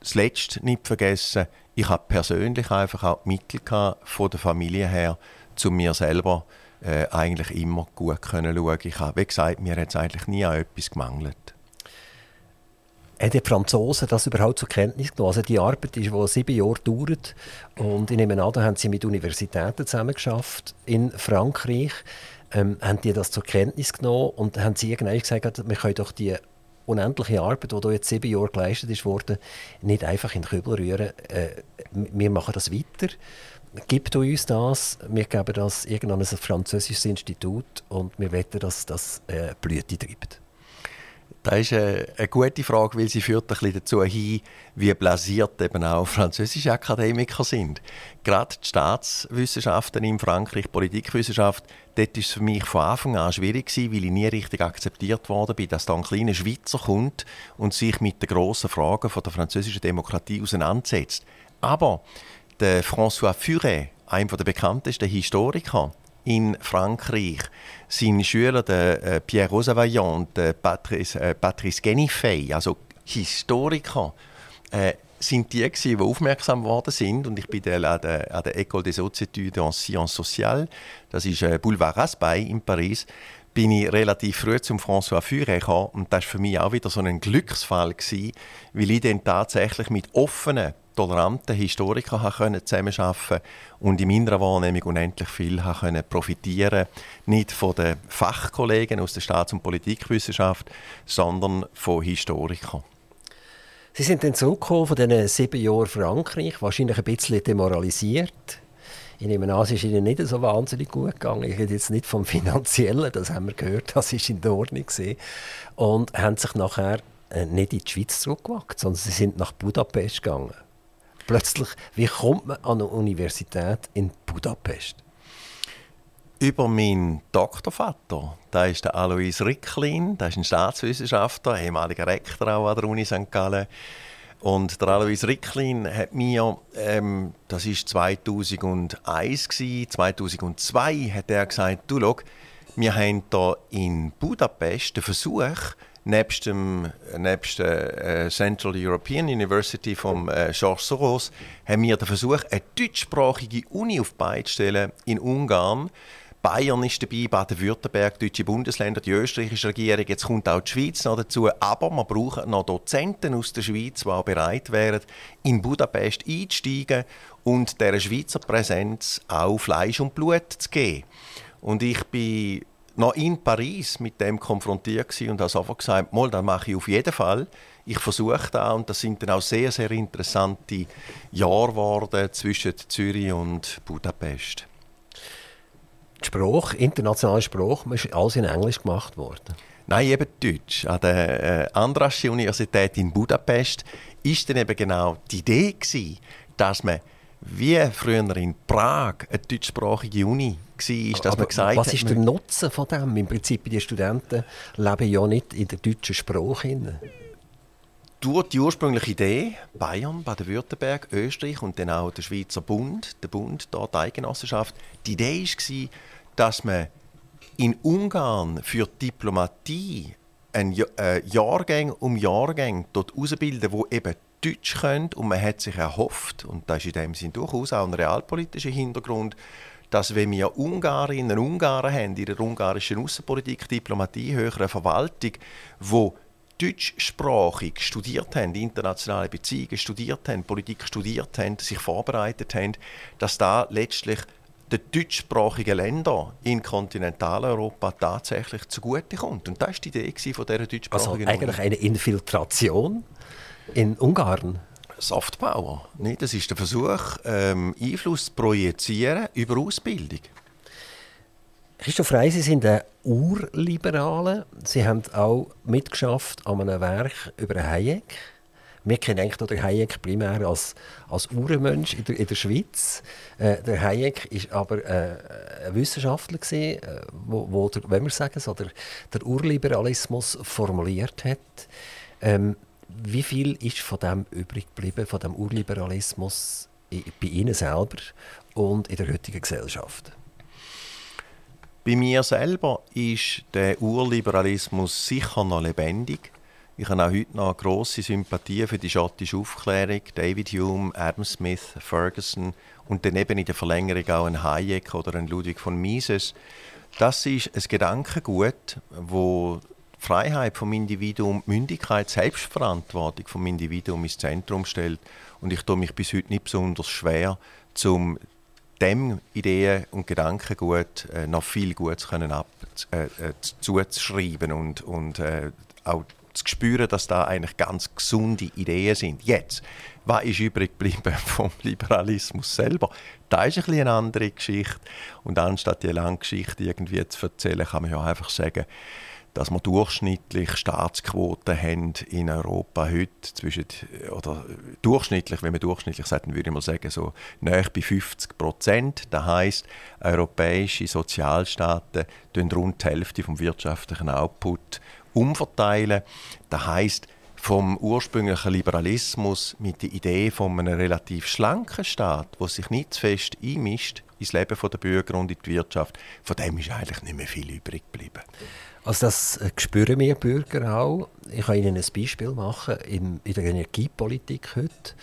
das Letzte nicht vergessen, ich habe persönlich einfach auch die Mittel von der Familie her, zu mir selber äh, eigentlich immer gut können schauen. Ich habe, wie gesagt, mir hat es eigentlich nie an etwas gemangelt. Haben die Franzosen das überhaupt zur Kenntnis genommen? Also die Arbeit, ist, die sieben Jahre dauert und ich nehme an, da haben sie mit Universitäten zusammengeschafft in Frankreich. Ähm, haben die das zur Kenntnis genommen und haben sie irgendwann gesagt, wir können doch die unendliche Arbeit, die jetzt sieben Jahre geleistet ist worden, nicht einfach in den Kübel rühren. Äh, wir machen das weiter. Gibt uns das, wir geben das irgendein französisches Institut und wir wetten, dass das äh, Blüte treibt. Das ist eine, gute Frage, weil sie führt ein bisschen dazu hin, wie blasiert eben auch französische Akademiker sind. Gerade die Staatswissenschaften in Frankreich, Politikwissenschaft, dort war es für mich von Anfang an schwierig gewesen, weil ich nie richtig akzeptiert worden bin, dass da ein kleiner Schweizer kommt und sich mit den grossen Fragen der französischen Demokratie auseinandersetzt. Aber der François Furet, einer der bekanntesten Historiker, in Frankreich. Seine Schüler, der äh, Pierre Rosavaillant, der Patrice, äh, Patrice Genifey, also Historiker, äh, sind die, die aufmerksam geworden sind. Und ich bin an der, an der École des Hautes Études en Sciences Sociales, das ist äh, Boulevard Raspail in Paris, bin ich relativ früh zum François Furet gekommen. Und das war für mich auch wieder so ein Glücksfall, gewesen, weil ich dann tatsächlich mit offenen toleranten Historikern zusammenarbeiten und in meiner Wahrnehmung unendlich viel können profitieren Nicht von den Fachkollegen aus der Staats- und Politikwissenschaft, sondern von Historikern. Sie sind dann zurückgekommen von diesen sieben Jahren Frankreich, wahrscheinlich ein bisschen demoralisiert. Ich nehme an, es ist Ihnen nicht so wahnsinnig gut gegangen. Ich rede jetzt nicht vom Finanziellen, das haben wir gehört, das ist in Ordnung. Gewesen. Und haben sich nachher äh, nicht in die Schweiz zurückgewagt, sondern sie sind nach Budapest gegangen plötzlich, wie kommt man an eine Universität in Budapest? Über meinen Doktorvater, da ist der Alois Ricklin, der ist ein Staatswissenschaftler, ehemaliger Rektor auch an der Uni St. Gallen. Und der Alois Ricklin hat mir, ähm, das war 2001 gewesen, 2002 hat er gesagt, du schau, wir haben hier in Budapest den Versuch, nebst dem nebst der äh, Central European University vom äh, Georges Soros haben wir den Versuch, eine deutschsprachige Uni auf die zu stellen in Ungarn Bayern ist dabei, Baden-Württemberg, deutsche Bundesländer, die österreichische Regierung. Jetzt kommt auch die Schweiz noch dazu. Aber man braucht noch Dozenten aus der Schweiz, die auch bereit wären, in Budapest einzusteigen und der Schweizer Präsenz auch Fleisch und Blut zu geben. Und ich bin noch in Paris mit dem konfrontiert und habe sofort gesagt, mal, das mache ich auf jeden Fall. Ich versuche da und das sind dann auch sehr, sehr interessante Jahre geworden zwischen Zürich und Budapest. Spruch, internationaler Spruch, ist alles in Englisch gemacht worden. Nein, eben Deutsch. An der äh, Andraschi Universität in Budapest ist dann eben genau die Idee gewesen, dass man wie früher in Prag eine deutschsprachige Uni war, dass man gesagt Was ist der Nutzen von dem? Im Prinzip, die Studenten leben ja nicht in der deutschen Sprache. Durch die ursprüngliche Idee, Bayern, Baden-Württemberg, Österreich und dann auch der Schweizer Bund, der Bund, dort die Eidgenossenschaft, die Idee war, dass man in Ungarn für Diplomatie ein äh, Jahrgang um Jahrgang dort ausbilden, wo eben Deutsch können und man hat sich erhofft, und das ist in dem Sinn durchaus auch ein realpolitischer Hintergrund, dass wenn wir Ungarinnen und Ungarn haben in der ungarischen Außenpolitik, Diplomatie, höhere Verwaltung, wo deutschsprachig studiert haben, internationale Beziehungen studiert haben, Politik studiert haben, sich vorbereitet haben, dass da letztlich den deutschsprachigen Ländern in Kontinentaleuropa tatsächlich zugutekommt. Und das war die Idee von dieser deutschsprachigen Also eigentlich eine Infiltration in Ungarn? Soft Power. Das ist der Versuch, ähm, Einfluss zu projizieren über Ausbildung. Christoph Frey, Sie sind ein Urliberale. Sie haben auch mitgeschafft an einem Werk über Hayek. Wir kennen eigentlich den Hayek primär als, als Urmensch in der, in der Schweiz. Äh, der Hayek war aber äh, ein Wissenschaftler, gewesen, äh, wo, wo der, wenn wir sagen so, der, der Urliberalismus formuliert hat. Ähm, wie viel ist von dem übrig geblieben, von dem Urliberalismus bei Ihnen selber und in der heutigen Gesellschaft? Bei mir selber ist der Urliberalismus sicher noch lebendig. Ich habe auch heute noch grosse Sympathie für die schottische Aufklärung. David Hume, Adam Smith, Ferguson und dann eben in der Verlängerung auch ein Hayek oder ein Ludwig von Mises. Das ist ein Gedankengut, die Freiheit vom Individuum, Mündigkeit, Selbstverantwortung vom Individuum ins Zentrum stellt. Und ich tue mich bis heute nicht besonders schwer, zum dem Ideen und Gedankengut äh, noch viel Gutes können ab, äh, äh, zuzuschreiben und, und äh, auch zu spüren, dass da eigentlich ganz gesunde Ideen sind. Jetzt, was ist übrig geblieben vom Liberalismus selber? Da ist ein bisschen eine andere Geschichte. Und anstatt die lange Geschichte irgendwie zu erzählen, kann man ja einfach sagen, dass wir durchschnittlich Staatsquoten haben in Europa heute zwischen, oder durchschnittlich, wenn man durchschnittlich sagt, würde ich mal sagen, so nahe bei 50 Prozent. Das heisst, europäische Sozialstaaten tun rund die Hälfte vom wirtschaftlichen Output umverteilen. Das heisst, vom ursprünglichen Liberalismus mit der Idee von einem relativ schlanken Staat, der sich nicht zu fest einmischt ins Leben der Bürger und in die Wirtschaft, von dem ist eigentlich nicht mehr viel übrig geblieben. Also das äh, spüren wir Bürger auch. Ich kann Ihnen ein Beispiel machen. In, in der Energiepolitik heute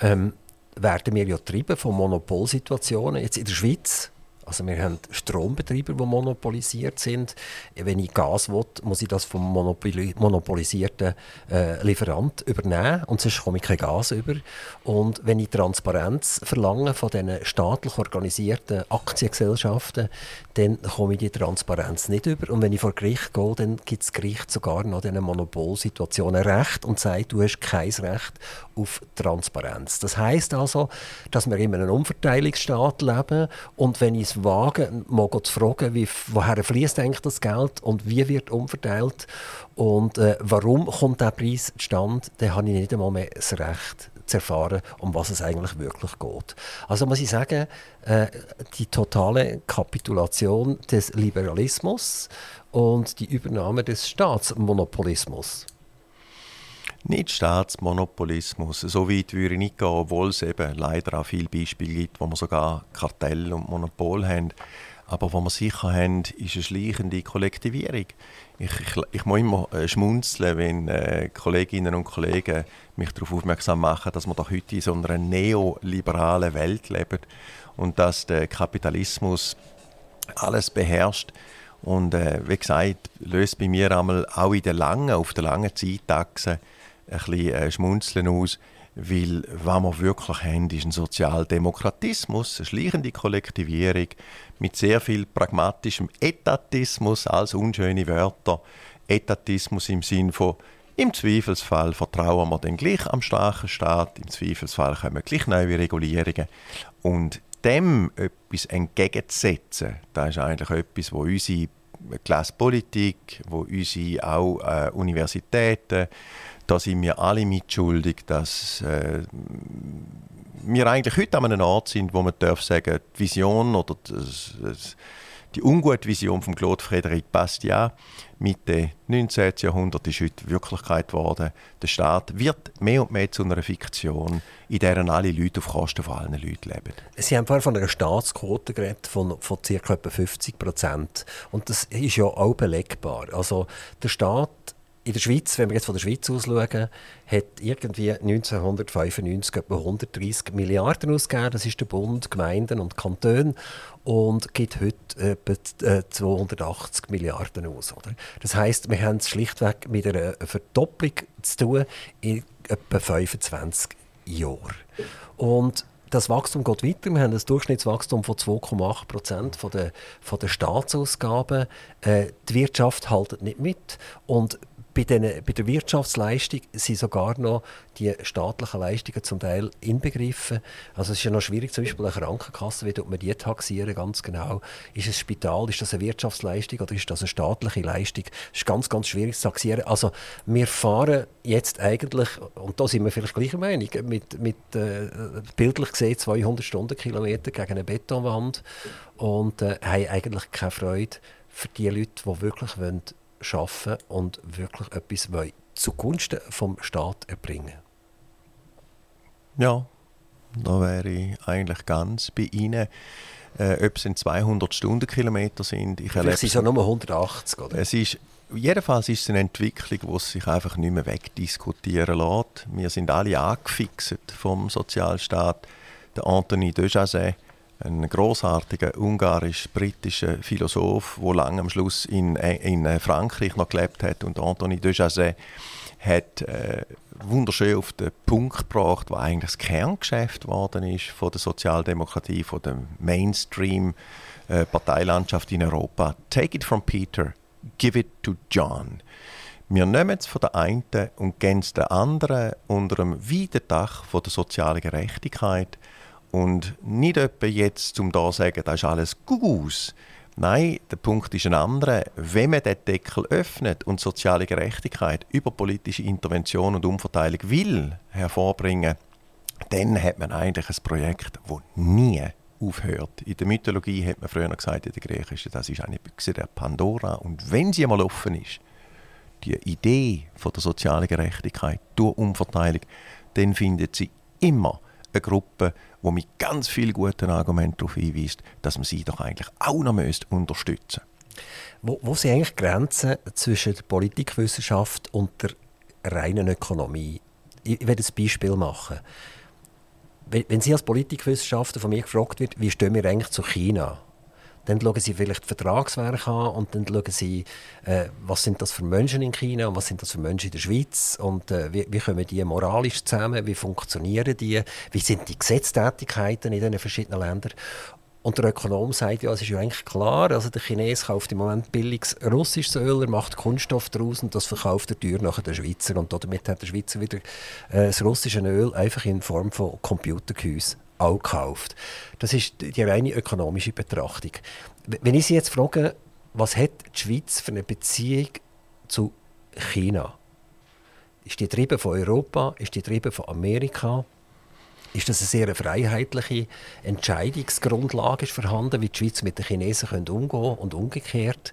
ähm, werden wir ja getrieben von Monopolsituationen. Jetzt in der Schweiz also wir haben Strombetriebe, die monopolisiert sind. Wenn ich Gas will, muss ich das vom Monopoli monopolisierten äh, Lieferant übernehmen und sonst komme ich kein Gas über. Und wenn ich Transparenz verlange von diesen staatlich organisierten Aktiengesellschaften, dann komme ich die Transparenz nicht über. Und wenn ich vor Gericht gehe, dann gibt das Gericht sogar noch diesen Monopolsituationen Recht und sagt, du hast kein Recht auf Transparenz. Das heißt also, dass wir in einem Umverteilungsstaat leben und wenn ich es wagen, mal zu fragen, wie, woher fließt eigentlich das Geld und wie wird umverteilt und äh, warum kommt der Preis zustande, dann habe ich nicht einmal mehr das Recht zu erfahren, um was es eigentlich wirklich geht. Also muss ich sagen, äh, die totale Kapitulation des Liberalismus und die Übernahme des Staatsmonopolismus nicht Staatsmonopolismus. So weit würde ich nicht gehen, obwohl es eben leider auch viele Beispiele gibt, wo wir sogar Kartell und Monopol haben. Aber was wir sicher haben, ist eine schleichende Kollektivierung. Ich, ich, ich muss immer äh, schmunzeln, wenn äh, Kolleginnen und Kollegen mich darauf aufmerksam machen, dass wir doch heute in so einer neoliberalen Welt leben und dass der Kapitalismus alles beherrscht. Und äh, wie gesagt, löst bei mir einmal auch in der langen, auf der langen Zeitachse ein bisschen äh, Schmunzeln aus, weil was wir wirklich haben, ist ein Sozialdemokratismus, eine schleichende Kollektivierung mit sehr viel pragmatischem Etatismus als unschöne Wörter. Etatismus im Sinn von im Zweifelsfall vertrauen wir dann gleich am starken Staat, im Zweifelsfall kommen gleich neue Regulierungen. Und dem etwas entgegenzusetzen, das ist eigentlich etwas, wo unsere Klasse Politik, wo unsere auch äh, Universitäten, da sind wir alle mitschuldig, dass äh, wir eigentlich heute an einem Ort sind, wo man darf sagen, die Vision oder das, das, die ungute Vision von Claude Frédéric Bastiat Mitte 19. Jahrhundert ist heute Wirklichkeit geworden. Der Staat wird mehr und mehr zu einer Fiktion, in der alle Leute auf Kosten von allen Leuten leben. Sie haben vorhin von einer Staatsquote geredet von, von ca. 50 Prozent. Und das ist ja auch belegbar. Also der Staat in der Schweiz, wenn wir jetzt von der Schweiz aus schauen, hat irgendwie 1995 etwa 130 Milliarden ausgegeben. Das ist der Bund, Gemeinden und Kantone und gibt heute etwa 280 äh, Milliarden aus. Oder? Das heißt, wir haben es schlichtweg mit einer Verdopplung zu tun in etwa 25 Jahren. Und das Wachstum geht weiter. Wir haben ein Durchschnittswachstum von 2,8 Prozent von der, von der Staatsausgaben. Äh, die Wirtschaft hält nicht mit. Und bei, den, bei der Wirtschaftsleistung sind sogar noch die staatlichen Leistungen zum Teil inbegriffen. Also es ist ja noch schwierig, zum Beispiel eine Krankenkasse, wie man die taxieren, ganz genau. Ist es ein Spital, ist das eine Wirtschaftsleistung oder ist das eine staatliche Leistung? Das ist ganz, ganz schwierig zu taxieren. Also wir fahren jetzt eigentlich, und da sind wir vielleicht gleicher Meinung, mit, mit äh, bildlich gesehen 200 Stundenkilometer gegen eine Betonwand und äh, haben eigentlich keine Freude für die Leute, die wirklich wollen, schaffen und wirklich etwas zugunsten vom Staat erbringen. Ja, da wäre ich eigentlich ganz bei Ihnen. Äh, ob es 200 Stundenkilometer sind. Ich sind es ja nur 180, oder? Es ist, jedenfalls ist es eine Entwicklung, die sich einfach nicht mehr wegdiskutieren lässt. Wir sind alle angefixt vom Sozialstaat. Der Anthony Dejazet ein großartiger ungarisch-britischer Philosoph, der lange am Schluss in, in äh, Frankreich noch gelebt hat und Anthony de Jazet hat äh, wunderschön auf den Punkt gebracht, was eigentlich das Kerngeschäft geworden ist von der Sozialdemokratie, von der Mainstream äh, in Europa. Take it from Peter, give it to John. Wir nehmen es von der einen und geben es der anderen unter einem weiten Dach von der sozialen Gerechtigkeit und nicht etwa jetzt, um da zu sagen, das ist alles Gugus. Nein, der Punkt ist ein anderer. Wenn man den Deckel öffnet und soziale Gerechtigkeit über politische Intervention und Umverteilung will hervorbringen, dann hat man eigentlich ein Projekt, das nie aufhört. In der Mythologie hat man früher gesagt, in der griechischen, das ist eine Büchse der Pandora. Und wenn sie einmal offen ist, die Idee von der sozialen Gerechtigkeit durch Umverteilung, dann findet sie immer eine Gruppe, die mit ganz vielen guten Argumenten darauf hinweist, dass man sie doch eigentlich auch noch unterstützen müsste. Wo, wo sind eigentlich Grenzen zwischen der Politikwissenschaft und der reinen Ökonomie? Ich, ich werde ein Beispiel machen. Wenn, wenn Sie als Politikwissenschaftler von mir gefragt wird, wie stehen wir eigentlich zu China? Dann schauen sie vielleicht Vertragswerke an und dann schauen sie, äh, was sind das für Menschen in China und was sind das für Menschen in der Schweiz und äh, wie, wie kommen die moralisch zusammen, wie funktionieren die, wie sind die Gesetztätigkeiten in diesen verschiedenen Ländern. Und der Ökonom sagt, ja, es ist ja eigentlich klar, also der Chines kauft im Moment billiges russisches Öl, er macht Kunststoff daraus und das verkauft er teuer nachher der Schweizer. Und damit hat der Schweizer wieder äh, das russische Öl einfach in Form von Computergehäuse auch gekauft. Das ist die reine ökonomische Betrachtung. Wenn ich Sie jetzt frage, was hat die Schweiz für eine Beziehung zu China? Ist die getrieben von Europa? Ist die getrieben von Amerika? Ist das eine sehr freiheitliche Entscheidungsgrundlage ist vorhanden, wie die Schweiz mit den Chinesen umgehen können und umgekehrt?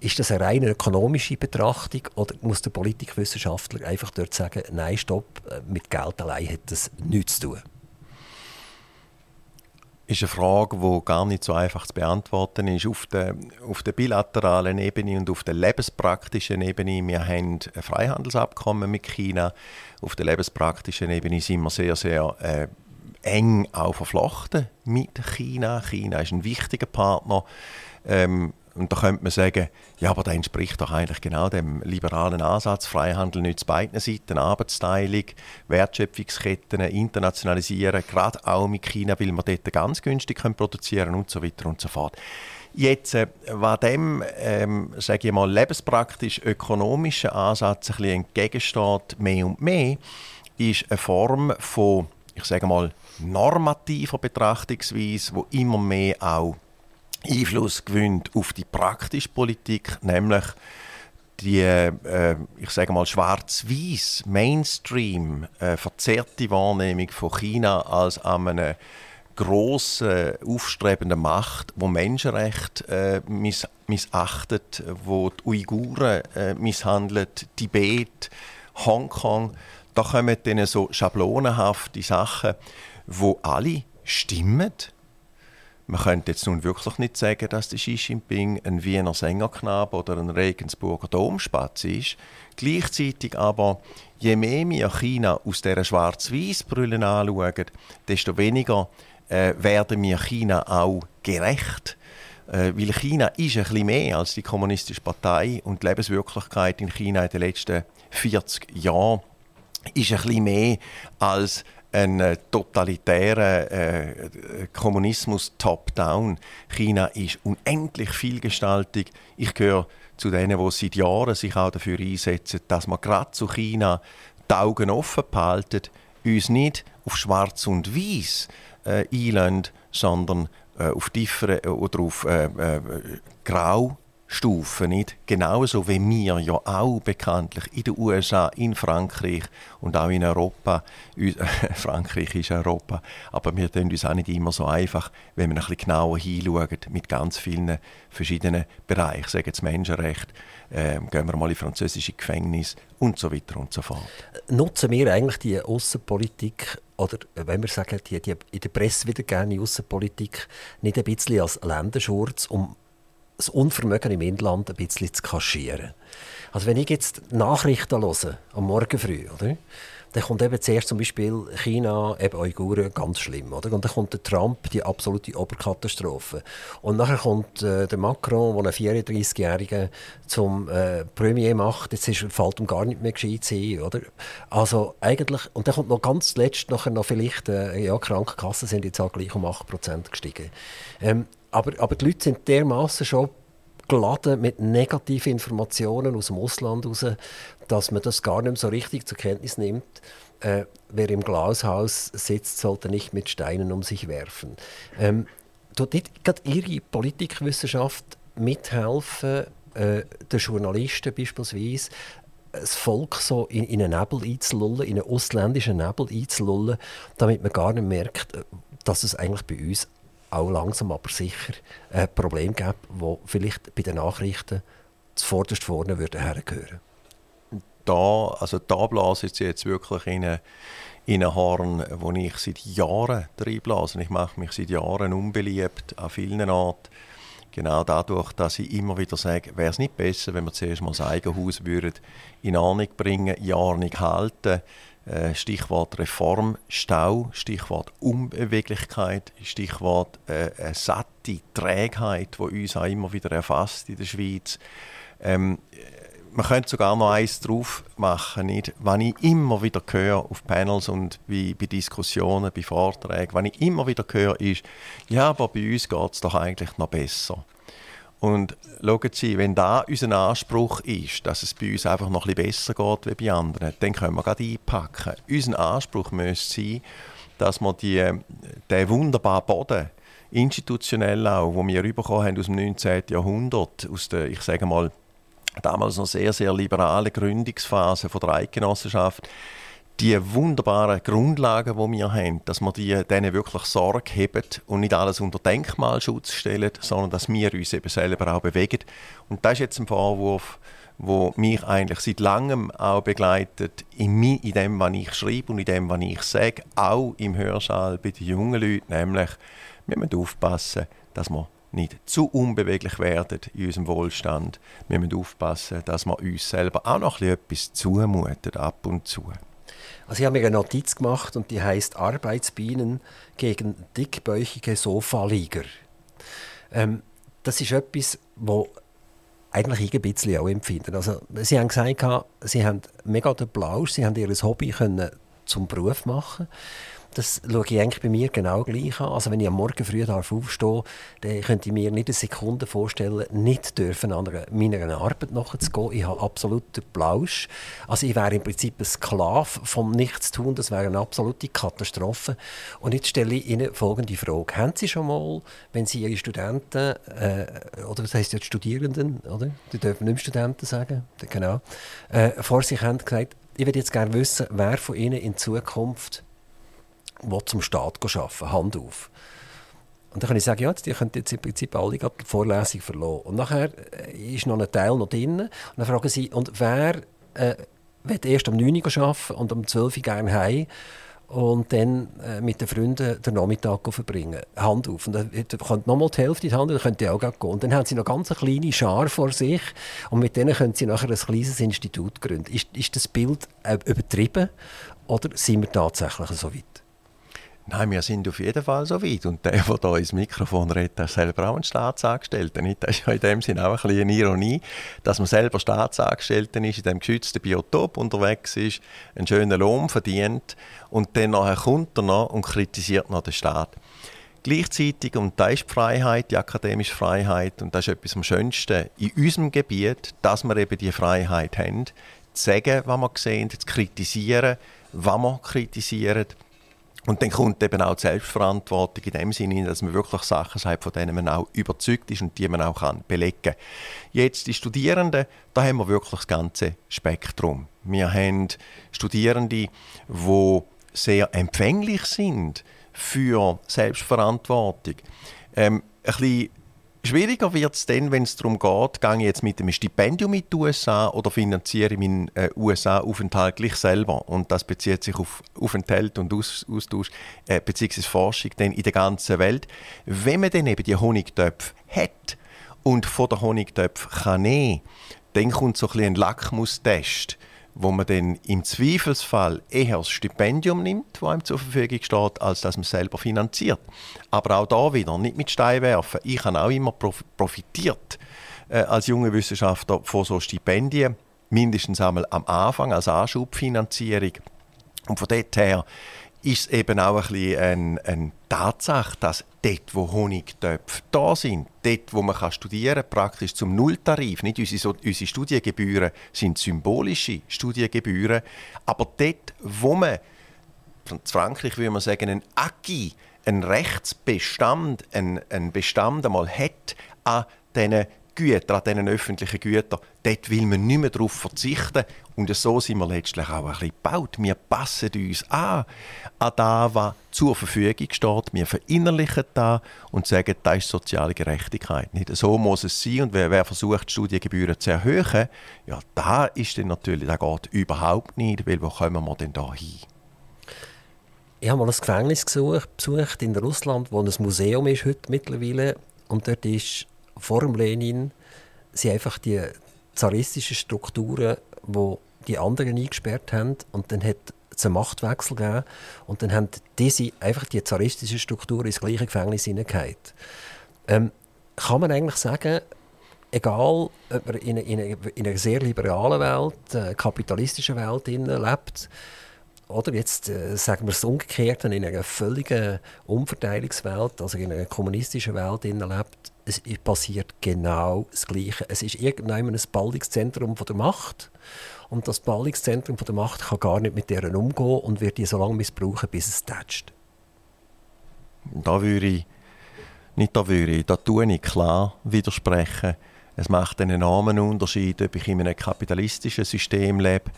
Ist das eine reine ökonomische Betrachtung oder muss der Politikwissenschaftler einfach dort sagen, nein, stopp, mit Geld allein hat das nichts zu tun? Ist eine Frage, die gar nicht so einfach zu beantworten ist. Auf der, auf der bilateralen Ebene und auf der lebenspraktischen Ebene, wir haben ein Freihandelsabkommen mit China. Auf der lebenspraktischen Ebene sind wir sehr, sehr äh, eng auch verflochten mit China. China ist ein wichtiger Partner. Ähm, und da könnte man sagen, ja, aber das entspricht doch eigentlich genau dem liberalen Ansatz. Freihandel nützt beiden Seiten, Arbeitsteilung, Wertschöpfungsketten internationalisieren, gerade auch mit China, weil wir dort ganz günstig können produzieren und so weiter und so fort. Jetzt, äh, was dem, ähm, sage ich mal, lebenspraktisch-ökonomischen Ansatz ein bisschen entgegensteht, mehr und mehr, ist eine Form von, ich sage mal, normativer Betrachtungsweise, wo immer mehr auch Einfluss gewinnt auf die praktische Politik, nämlich die, äh, ich sage mal, schwarz-weiß, Mainstream, äh, verzerrte Wahrnehmung von China als eine grosse, aufstrebende Macht, wo Menschenrechte äh, miss missachtet, wo die Uiguren äh, misshandelt, Tibet, Hongkong. Da kommen dann so schablonenhafte Sachen, wo alle stimmen man könnte jetzt nun wirklich nicht sagen, dass der Xi Jinping ein Wiener Sängerknabe oder ein Regensburger Domspatz ist. Gleichzeitig aber, je mehr wir China aus dieser Schwarz-Weiß-Brille anschauen, desto weniger äh, werden wir China auch gerecht. Äh, weil China ist ein bisschen mehr als die kommunistische Partei und die Lebenswirklichkeit in China in den letzten 40 Jahren ist ein bisschen mehr als ein äh, totalitärer äh, Kommunismus top-down. China ist unendlich vielgestaltig. Ich gehöre zu denen, die seit Jahren sich auch dafür einsetzen, dass man gerade zu China die Augen offen behalten, uns nicht auf Schwarz und Weiß äh, einlassen, sondern äh, auf tiefere oder auf äh, äh, Grau Stufen nicht. Genauso wie wir ja auch bekanntlich in den USA, in Frankreich und auch in Europa, Frankreich ist Europa, aber wir tun uns auch nicht immer so einfach, wenn wir ein bisschen genauer hinschauen mit ganz vielen verschiedenen Bereichen. Sagen jetzt Menschenrecht, äh, gehen wir mal in französische Gefängnis und so weiter und so fort. Nutzen wir eigentlich die Außenpolitik oder wenn wir sagen, die, die in der Presse wieder gerne Außenpolitik nicht ein bisschen als Länderschurz, um das Unvermögen im Inland ein bisschen zu kaschieren. Also wenn ich jetzt Nachrichten höre, am Morgen früh, oder? dann kommt eben zuerst zum Beispiel China, eben Uiguren, ganz schlimm. Oder? Und dann kommt der Trump, die absolute Oberkatastrophe. Und nachher kommt äh, der Macron, der einen 34-Jährigen zum äh, Premier macht. Jetzt ist, fällt ihm gar nicht mehr gescheit sein. Oder? Also eigentlich, und dann kommt noch ganz letzt nachher noch vielleicht, äh, ja, Krankenkassen sind jetzt auch gleich um 8% gestiegen. Ähm, aber, aber die Leute sind dermaßen schon geladen mit negativen Informationen aus dem Ausland raus, dass man das gar nicht so richtig zur Kenntnis nimmt. Äh, wer im Glashaus sitzt, sollte nicht mit Steinen um sich werfen. Ähm, tut nicht gerade Ihre Politikwissenschaft mithelfen, äh, den Journalisten beispielsweise, das Volk so in, in einen Nebel einzulullen, in einen ausländischen Nebel einzulullen, damit man gar nicht merkt, äh, dass es eigentlich bei uns auch langsam aber sicher ein Problem gäbe, wo vielleicht bei den Nachrichten zuvorderst vorne würde hergehören. Da, also da blase ich jetzt wirklich in eine, in einen Horn, wo ich seit Jahren reinblase. Ich mache mich seit Jahren unbeliebt an vielen Orten. Genau dadurch, dass ich immer wieder sage, wäre es nicht besser, wenn wir zuerst mal das Eigenhaus würden in Ordnung bringen, in Ordnung halten äh, Stichwort Reformstau, Stichwort Unbeweglichkeit, Stichwort äh, eine satte Trägheit, die uns auch immer wieder erfasst in der Schweiz. Ähm, man könnte sogar noch eins drauf machen, nicht? wenn ich immer wieder höre auf Panels und bei, bei Diskussionen, bei Vorträgen, wenn ich immer wieder höre, ist, ja, aber bei uns geht es doch eigentlich noch besser. Und schauen Sie, wenn da unser Anspruch ist, dass es bei uns einfach noch ein bisschen besser geht wie bei anderen, dann können wir gerade einpacken. Unser Anspruch müsste sein, dass wir die, den wunderbaren Boden, institutionell auch, wo wir bekommen haben aus dem 19. Jahrhundert, aus der, ich sage mal, damals noch sehr, sehr liberalen Gründungsphase von der Eidgenossenschaft, die wunderbaren Grundlagen, die wir haben, dass wir die, denen wirklich Sorge haben und nicht alles unter Denkmalschutz stellen, sondern dass wir uns eben selber auch bewegen. Und das ist jetzt ein Vorwurf, wo mich eigentlich seit langem auch begleitet, in, in dem, was ich schreibe und in dem, was ich sage, auch im Hörsaal bei den jungen Leuten, nämlich, wir müssen aufpassen, dass wir nicht zu unbeweglich werden in unserem Wohlstand. Wir müssen aufpassen, dass wir uns selber auch noch etwas zumuten, ab und zu. Also ich habe mir eine Notiz gemacht und die heißt Arbeitsbienen gegen dickbäuchige Sofalieger. Ähm, das ist etwas, wo eigentlich ich ein bisschen auch empfinden. Also, sie haben gesagt, sie haben mega den Plausch, sie haben ihr Hobby können zum Beruf machen das schaue ich eigentlich bei mir genau gleich an. Also wenn ich am Morgen früh aufstehe, dann könnte ich mir nicht eine Sekunde vorstellen, nicht dürfen an meiner Arbeit nachzugehen. Ich habe absoluten Plausch. Also ich wäre im Prinzip ein Sklave vom Nichtstun. Das wäre eine absolute Katastrophe. Und jetzt stelle ich Ihnen folgende Frage. Haben Sie schon mal, wenn Sie Ihre Studenten, äh, oder was heisst jetzt Studierenden, oder? Die dürfen nicht mehr Studenten sagen, genau, äh, vor sich haben gesagt, ich würde jetzt gerne wissen, wer von Ihnen in Zukunft will zum Staat arbeiten Hand auf. Und dann kann ich sagen, ja, die können jetzt im Prinzip alle die Vorlesung verloren. Und nachher äh, ist noch ein Teil noch drin. Und dann fragen sie, und wer äh, will erst um 9 Uhr arbeiten und um 12 Uhr gerne heim und dann äh, mit den Freunden den Nachmittag verbringen. Hand auf. Und dann kommt nochmal die Hälfte in die Hand dann könnt ihr auch gehen. Und dann haben sie noch ganz eine kleine Schar vor sich und mit denen können sie nachher ein kleines Institut gründen. Ist, ist das Bild äh, übertrieben oder sind wir tatsächlich so weit? Nein, wir sind auf jeden Fall so weit. Und der, der hier ins Mikrofon redet, ist selber auch ein Staatsangestellter. Das ist ja in dem Sinne auch ein eine Ironie, dass man selber Staatsangestellter ist, in diesem geschützten Biotop unterwegs ist, einen schönen Lohn verdient und dann nachher kommt er noch und kritisiert noch den Staat. Gleichzeitig, und da ist die Freiheit, die akademische Freiheit, und das ist etwas am Schönsten in unserem Gebiet, dass wir eben die Freiheit haben, zu sagen, was wir sehen, zu kritisieren, was wir kritisieren und dann kommt eben auch die Selbstverantwortung in dem Sinne, dass man wirklich Sachen sagt, von denen man auch überzeugt ist und die man auch kann belegen. Jetzt die Studierenden, da haben wir wirklich das ganze Spektrum. Wir haben Studierende, die sehr empfänglich sind für Selbstverantwortung. Ähm, ein bisschen Schwieriger wird es dann, wenn es darum geht, gehe ich jetzt mit einem Stipendium in die USA oder finanziere meinen äh, USA-Aufenthalt gleich selber. Und das bezieht sich auf Aufenthalt und Aus Austausch äh, bzw. Forschung dann in der ganzen Welt. Wenn man dann eben die Honigtöpfe hat und von der Honigtöpfe kann dann kommt so ein, ein Lackmustest wo man dann im Zweifelsfall eher das Stipendium nimmt, das einem zur Verfügung steht, als dass man es selber finanziert. Aber auch da wieder, nicht mit Stein werfen. Ich habe auch immer profitiert äh, als junger Wissenschaftler von so Stipendien, mindestens einmal am Anfang als Anschubfinanzierung. Und von dort her ist eben auch ein bisschen eine, Tatsache, dass dort, wo Honigtöpfe da sind, dort, wo man studieren kann, praktisch zum Nulltarif, nicht unsere, unsere Studiengebühren sind symbolische Studiengebühren, aber dort, wo man, in Frankreich würde man sagen, ein Acquis, ein Rechtsbestand, ein, ein Bestand einmal hat an diesen Güter, an diesen öffentlichen Gütern, dort will man nicht mehr darauf verzichten. Und so sind wir letztlich auch ein bisschen gebaut. Wir passen uns an, an das, was zur Verfügung steht. Wir verinnerlichen das und sagen, das ist soziale Gerechtigkeit. Nicht so muss es sein. Und wer, wer versucht, die Studiengebühren zu erhöhen, ja, da ist dann natürlich, das geht überhaupt nicht, weil wo kommen wir denn da hin? Ich habe mal ein Gefängnis besucht in Russland, wo ein Museum ist heute mittlerweile. Und dort ist vor dem Lenin sind einfach die zaristischen Strukturen, die die anderen eingesperrt haben. Und dann hat es einen Machtwechsel gegeben. Und dann haben diese einfach die zaristischen Strukturen ins gleiche Gefängnis hineingehauen. Ähm, kann man eigentlich sagen, egal ob man in, in, in einer sehr liberalen Welt, äh, kapitalistischen Welt lebt, oder jetzt äh, sagen wir es umgekehrt, in einer völligen Umverteilungswelt, also in einer kommunistischen Welt lebt, es passiert genau das Gleiche. Es ist irgendwann ein Ballungszentrum von der Macht und das Ballungszentrum von der Macht kann gar nicht mit deren umgehen und wird die so lange missbrauchen, bis es tätscht. Da würde ich, nicht da würde ich, da tue ich klar widersprechen. Es macht einen enormen Unterschied, ob ich in einem kapitalistischen System lebe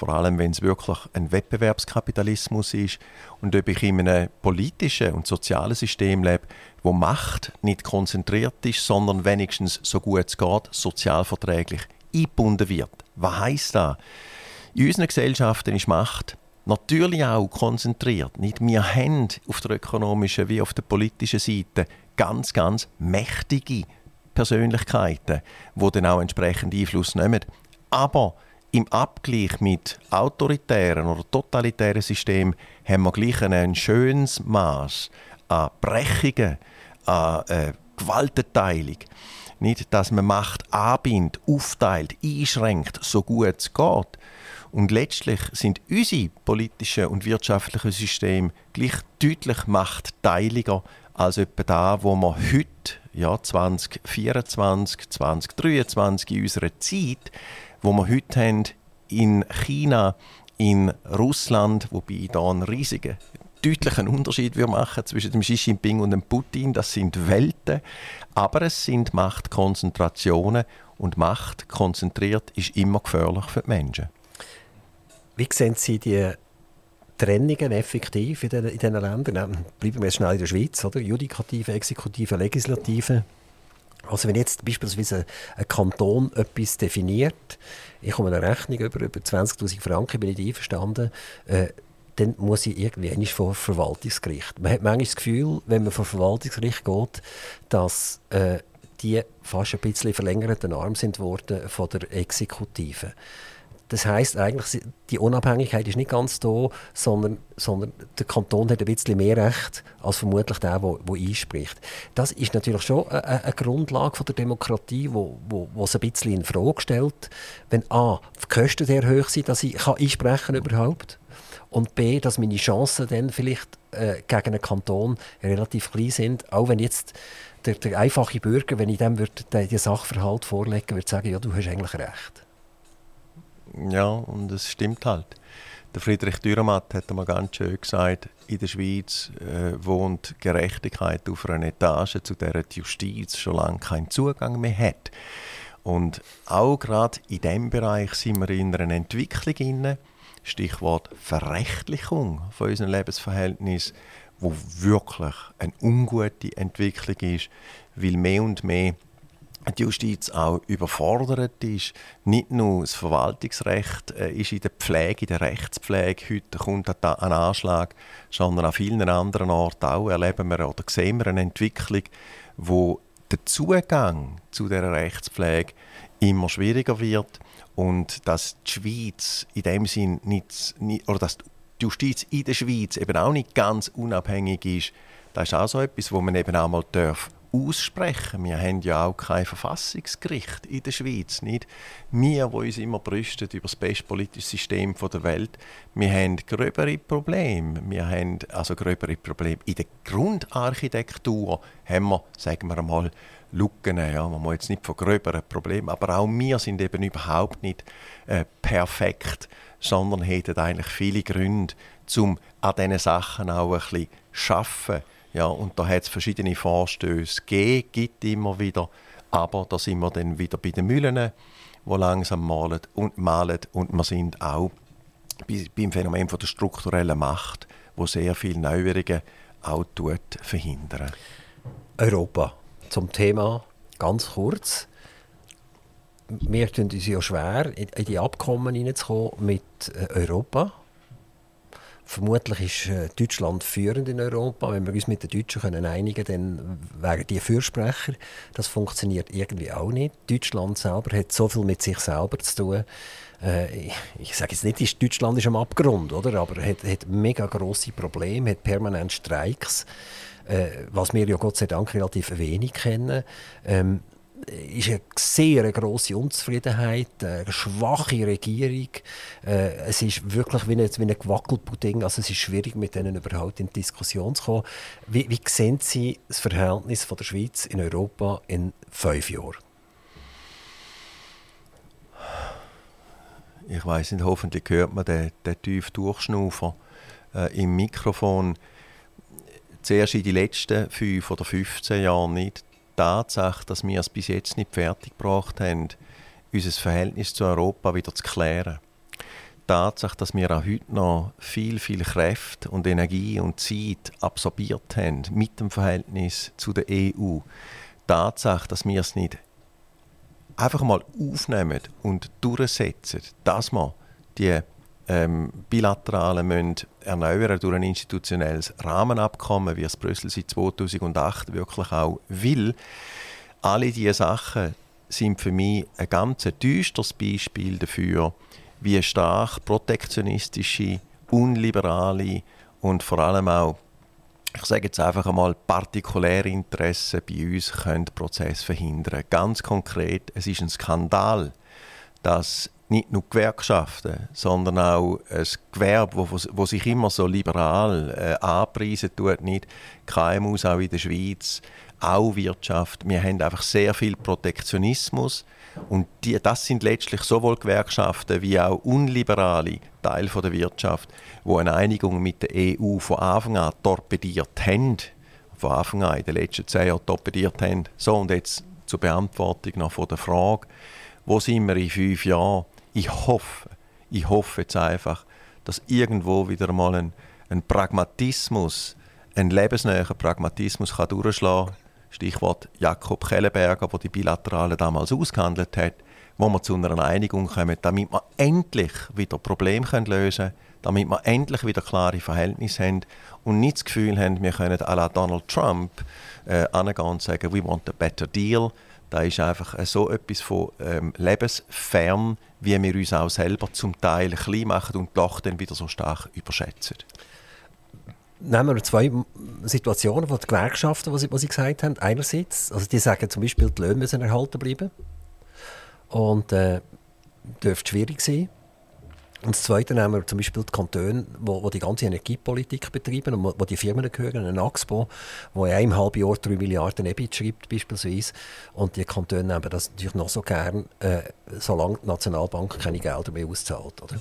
vor allem wenn es wirklich ein Wettbewerbskapitalismus ist und ob ich in einem politischen und sozialen System lebe, wo Macht nicht konzentriert ist, sondern wenigstens so gut es geht, sozialverträglich eingebunden wird. Was heißt das? In unseren Gesellschaften ist Macht natürlich auch konzentriert. Nicht wir haben auf der ökonomischen wie auf der politischen Seite ganz, ganz mächtige Persönlichkeiten, die dann auch entsprechend Einfluss nehmen. Aber im Abgleich mit autoritären oder totalitären Systemen haben wir gleich ein schönes Maß an Brechungen, an äh, Gewaltenteilung. Nicht, dass man Macht anbindet, aufteilt, einschränkt, so gut es geht. Und letztlich sind unsere politischen und wirtschaftlichen Systeme gleich deutlich machtteiliger als etwa da, wo wir heute, ja, 2024, 2023 in unserer Zeit, wo wir heute haben in China, in Russland, wobei da einen riesigen deutlichen Unterschied machen zwischen dem Xi Jinping und dem Putin. Das sind Welten, aber es sind Machtkonzentrationen und Macht konzentriert ist immer gefährlich für die Menschen. Wie sehen Sie die Trennungen effektiv in diesen Ländern? Bleiben wir jetzt schnell in der Schweiz, oder? Judikative, Exekutive, Legislative. Also wenn jetzt beispielsweise ein Kanton etwas definiert, ich komme eine Rechnung über, über 20'000 Franken, bin ich einverstanden, äh, dann muss ich irgendwie vor Verwaltungsgericht. Man hat manchmal das Gefühl, wenn man vor Verwaltungsgericht geht, dass äh, die fast ein bisschen verlängerten Arm sind worden von der Exekutive. Das heißt eigentlich, die Unabhängigkeit ist nicht ganz da, sondern, sondern der Kanton hat ein bisschen mehr Recht als vermutlich der, der, einspricht. Das ist natürlich schon eine, eine Grundlage von der Demokratie, wo, wo, wo es ein bisschen in Frage stellt, wenn a die Kosten sehr hoch sind, dass ich kann einsprechen überhaupt und b dass meine Chancen dann vielleicht äh, gegen einen Kanton relativ klein sind, auch wenn jetzt der, der einfache Bürger, wenn ich dem würde, die Sachverhalt vorlegen würde, sagen, ja, du hast eigentlich recht. Ja, und es stimmt halt. Der Friedrich Dürrematt hat einmal ganz schön gesagt, in der Schweiz äh, wohnt Gerechtigkeit auf einer Etage, zu der die Justiz schon lange keinen Zugang mehr hat. Und auch gerade in diesem Bereich sind wir in einer Entwicklung inne. Stichwort Verrechtlichung von unseren Lebensverhältnissen, wo wirklich eine ungute Entwicklung ist, weil mehr und mehr die Justiz auch überfordert ist. Nicht nur das Verwaltungsrecht äh, ist in der Pflege, in der Rechtspflege heute kommt ein Anschlag, sondern an vielen anderen Orten auch erleben wir oder sehen wir eine Entwicklung, wo der Zugang zu der Rechtspflege immer schwieriger wird und dass die Schweiz in dem Sinn nicht, nicht oder dass die Justiz in der Schweiz eben auch nicht ganz unabhängig ist, das ist auch so etwas, wo man eben auch mal darf aussprechen. Wir haben ja auch kein Verfassungsgericht in der Schweiz. Nicht? Wir, die uns immer brüsten über das beste politische System der Welt, wir haben gröbere Probleme. Wir haben also gröbere Probleme. In der Grundarchitektur haben wir, sagen wir einmal, Lücken. Ja. Man muss jetzt nicht von gröberen Problemen, aber auch wir sind eben überhaupt nicht äh, perfekt, sondern hätten eigentlich viele Gründe, um an diesen Sachen auch ein bisschen zu arbeiten ja, und da hat es verschiedene Vorstöße gegeben, gibt immer wieder. Aber da sind wir dann wieder bei den Mühlen, die langsam malen und malen. Und wir sind auch beim Phänomen von der strukturellen Macht, wo sehr viele Neuerungen auch tut, verhindern. Europa. Zum Thema ganz kurz. Wir tun uns ja schwer, in die Abkommen hineinzukommen mit äh, Europa. Vermutlich ist äh, Deutschland führend in Europa. Wenn wir uns mit den Deutschen einigen können, dann wären die Fürsprecher. Das funktioniert irgendwie auch nicht. Deutschland selber hat so viel mit sich selber zu tun. Äh, ich sage jetzt nicht, Deutschland ist am Abgrund, oder? aber hat, hat mega grosse Probleme, hat permanent Streiks, äh, was wir ja Gott sei Dank relativ wenig kennen. Ähm, ist eine sehr grosse Unzufriedenheit, eine schwache Regierung. Äh, es ist wirklich wie ein, wie ein Gewackelpudding. Also es ist schwierig, mit denen überhaupt in die Diskussion zu kommen. Wie, wie sehen Sie das Verhältnis von der Schweiz in Europa in fünf Jahren? Ich weiß nicht, hoffentlich hört man den, den tiefen Durchschnaufer äh, im Mikrofon. Zuerst in den letzten fünf oder 15 Jahren nicht Tatsache, dass wir es bis jetzt nicht fertiggebracht haben, unser Verhältnis zu Europa wieder zu klären. Die Tatsache, dass wir auch heute noch viel, viel Kraft und Energie und Zeit absorbiert haben mit dem Verhältnis zu der EU. Die Tatsache, dass wir es nicht einfach mal aufnehmen und durchsetzen, dass wir die ähm, bilateralen müssen erneuern durch ein institutionelles Rahmenabkommen, wie es Brüssel seit 2008 wirklich auch will. Alle diese Sachen sind für mich ein ganz düsteres Beispiel dafür, wie stark protektionistische, unliberale und vor allem auch ich sage jetzt einfach einmal, partikuläre Interessen bei uns können Prozess verhindern. Ganz konkret, es ist ein Skandal, dass nicht nur Gewerkschaften, sondern auch ein Gewerbe, wo sich immer so liberal äh, anpreisen tut, nicht KMUs auch in der Schweiz, auch Wirtschaft. Wir haben einfach sehr viel Protektionismus und die, das sind letztlich sowohl Gewerkschaften wie auch unliberale Teile der Wirtschaft, wo eine Einigung mit der EU von Anfang an torpediert haben, von Anfang an in den letzten zehn Jahren torpediert haben. So, und jetzt zur Beantwortung noch von der Frage, wo sind wir in fünf Jahren? Ich hoffe, ich hoffe jetzt einfach, dass irgendwo wieder mal ein, ein Pragmatismus, ein lebensnäher Pragmatismus kann durchschlagen kann. Stichwort Jakob Kellenberger, der die Bilaterale damals ausgehandelt hat, wo wir zu einer Einigung kommen, damit wir endlich wieder Probleme lösen können, damit wir endlich wieder klare Verhältnisse haben und nicht das Gefühl haben, wir können à la Donald Trump äh, und sagen, we want a better deal, da ist einfach so etwas von ähm, lebensfern, wie wir uns auch selber zum Teil klein machen und doch dann wieder so stark überschätzen. Nehmen wir zwei Situationen von den Gewerkschaften, was sie, sie gesagt haben. Einerseits, also die sagen zum Beispiel, die Löhne müssen erhalten bleiben. Und äh, dürfte schwierig sein. Und das Zweite nehmen wir zum Beispiel die Kantone, wo, wo die ganze Energiepolitik betreiben und wo, die Firmen gehören, ein Axpo, wo in einem halben Jahr 3 Milliarden EBIT schreibt beispielsweise. Und die Kantone nehmen das natürlich noch so gern, äh, solange die Nationalbank keine Gelder mehr auszahlt. Oder?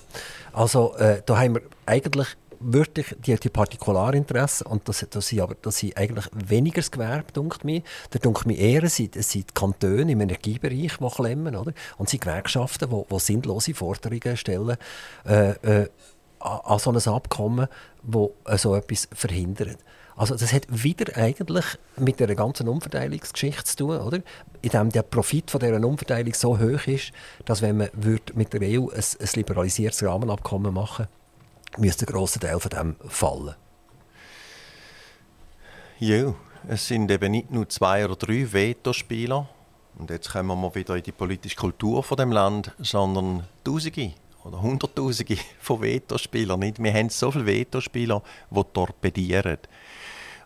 Also äh, da haben wir eigentlich wirklich die, die Partikularinteressen, und das, das, sind aber, das sind eigentlich weniger das Gewerbe, denkt mir. Da denkt mir eher, es sind, sind die Kantone im Energiebereich, die klemmen, oder? und es sind Gewerkschaften, die, die sinnlose Forderungen stellen äh, äh, an so ein Abkommen, das äh, so etwas verhindert. Also das hat wieder eigentlich mit der ganzen Umverteilungsgeschichte zu tun, oder? Indem der Profit von dieser Umverteilung so hoch ist, dass wenn man mit der EU ein, ein liberalisiertes Rahmenabkommen machen würde, müsste ein grosser Teil von dem fallen. Ja, es sind eben nicht nur zwei oder drei Vetospieler. Und jetzt kommen wir wieder in die politische Kultur von dem Land, sondern Tausende oder Hunderttausende von Vetospielern. Wir haben so viele Vetospieler, die torpedieren.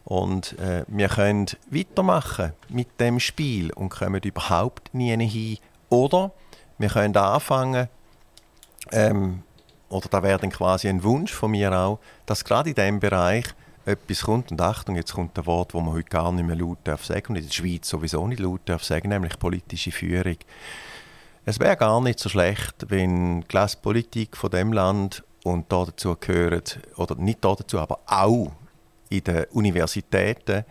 Und äh, wir können weitermachen mit dem Spiel und kommen überhaupt nie hin. Oder wir können anfangen, ähm, oder da wäre dann quasi ein Wunsch von mir auch, dass gerade in diesem Bereich etwas kommt, und Achtung, jetzt kommt ein Wort, das man heute gar nicht mehr laut darf sagen und in der Schweiz sowieso nicht laut darf sagen, nämlich politische Führung. Es wäre gar nicht so schlecht, wenn die Klasspolitik von dem Land und da dazu gehört, oder nicht da dazu, aber auch in den Universitäten,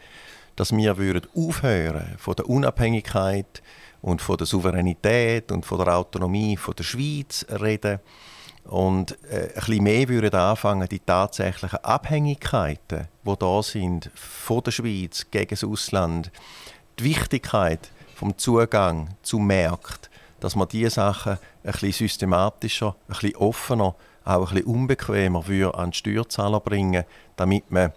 dass wir würden aufhören von der Unabhängigkeit und von der Souveränität und von der Autonomie von der Schweiz reden und äh, ein bisschen mehr würden anfangen, die tatsächlichen Abhängigkeiten, die da sind, von der Schweiz gegen das Ausland, die Wichtigkeit vom Zugang zum Markt, dass man diese Sachen ein bisschen systematischer, ein bisschen offener, auch ein bisschen unbequemer für an die Steuerzahler bringen, damit man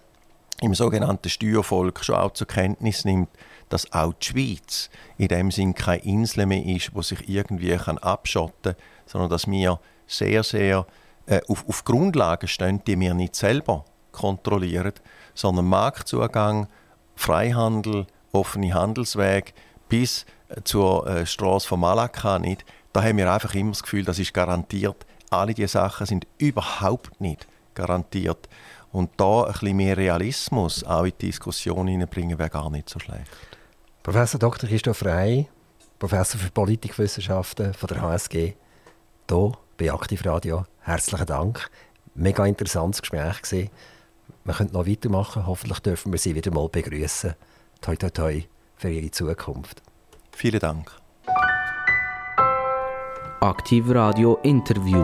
im sogenannten Steuervolk schon auch zur Kenntnis nimmt, dass auch die Schweiz in dem Sinn keine Insel mehr ist, wo sich irgendwie abschotten kann, sondern dass wir sehr, sehr äh, auf, auf Grundlagen stehen, die wir nicht selber kontrollieren, sondern Marktzugang, Freihandel, offene Handelsweg bis äh, zur äh, Straße von Malakka nicht. Da haben wir einfach immer das Gefühl, das ist garantiert. Alle diese Sachen sind überhaupt nicht garantiert. Und da ein bisschen mehr Realismus auch in die Diskussion hineinbringen, wäre gar nicht so schlecht. Professor Dr. Christoph Frey, Professor für Politikwissenschaften von der HSG, hier bei Aktivradio. Herzlichen Dank. Mega interessantes Gespräch gewesen. Wir können noch weitermachen. Hoffentlich dürfen wir Sie wieder mal begrüßen. Toi, toi, toi für Ihre Zukunft. Vielen Dank. Aktivradio Interview.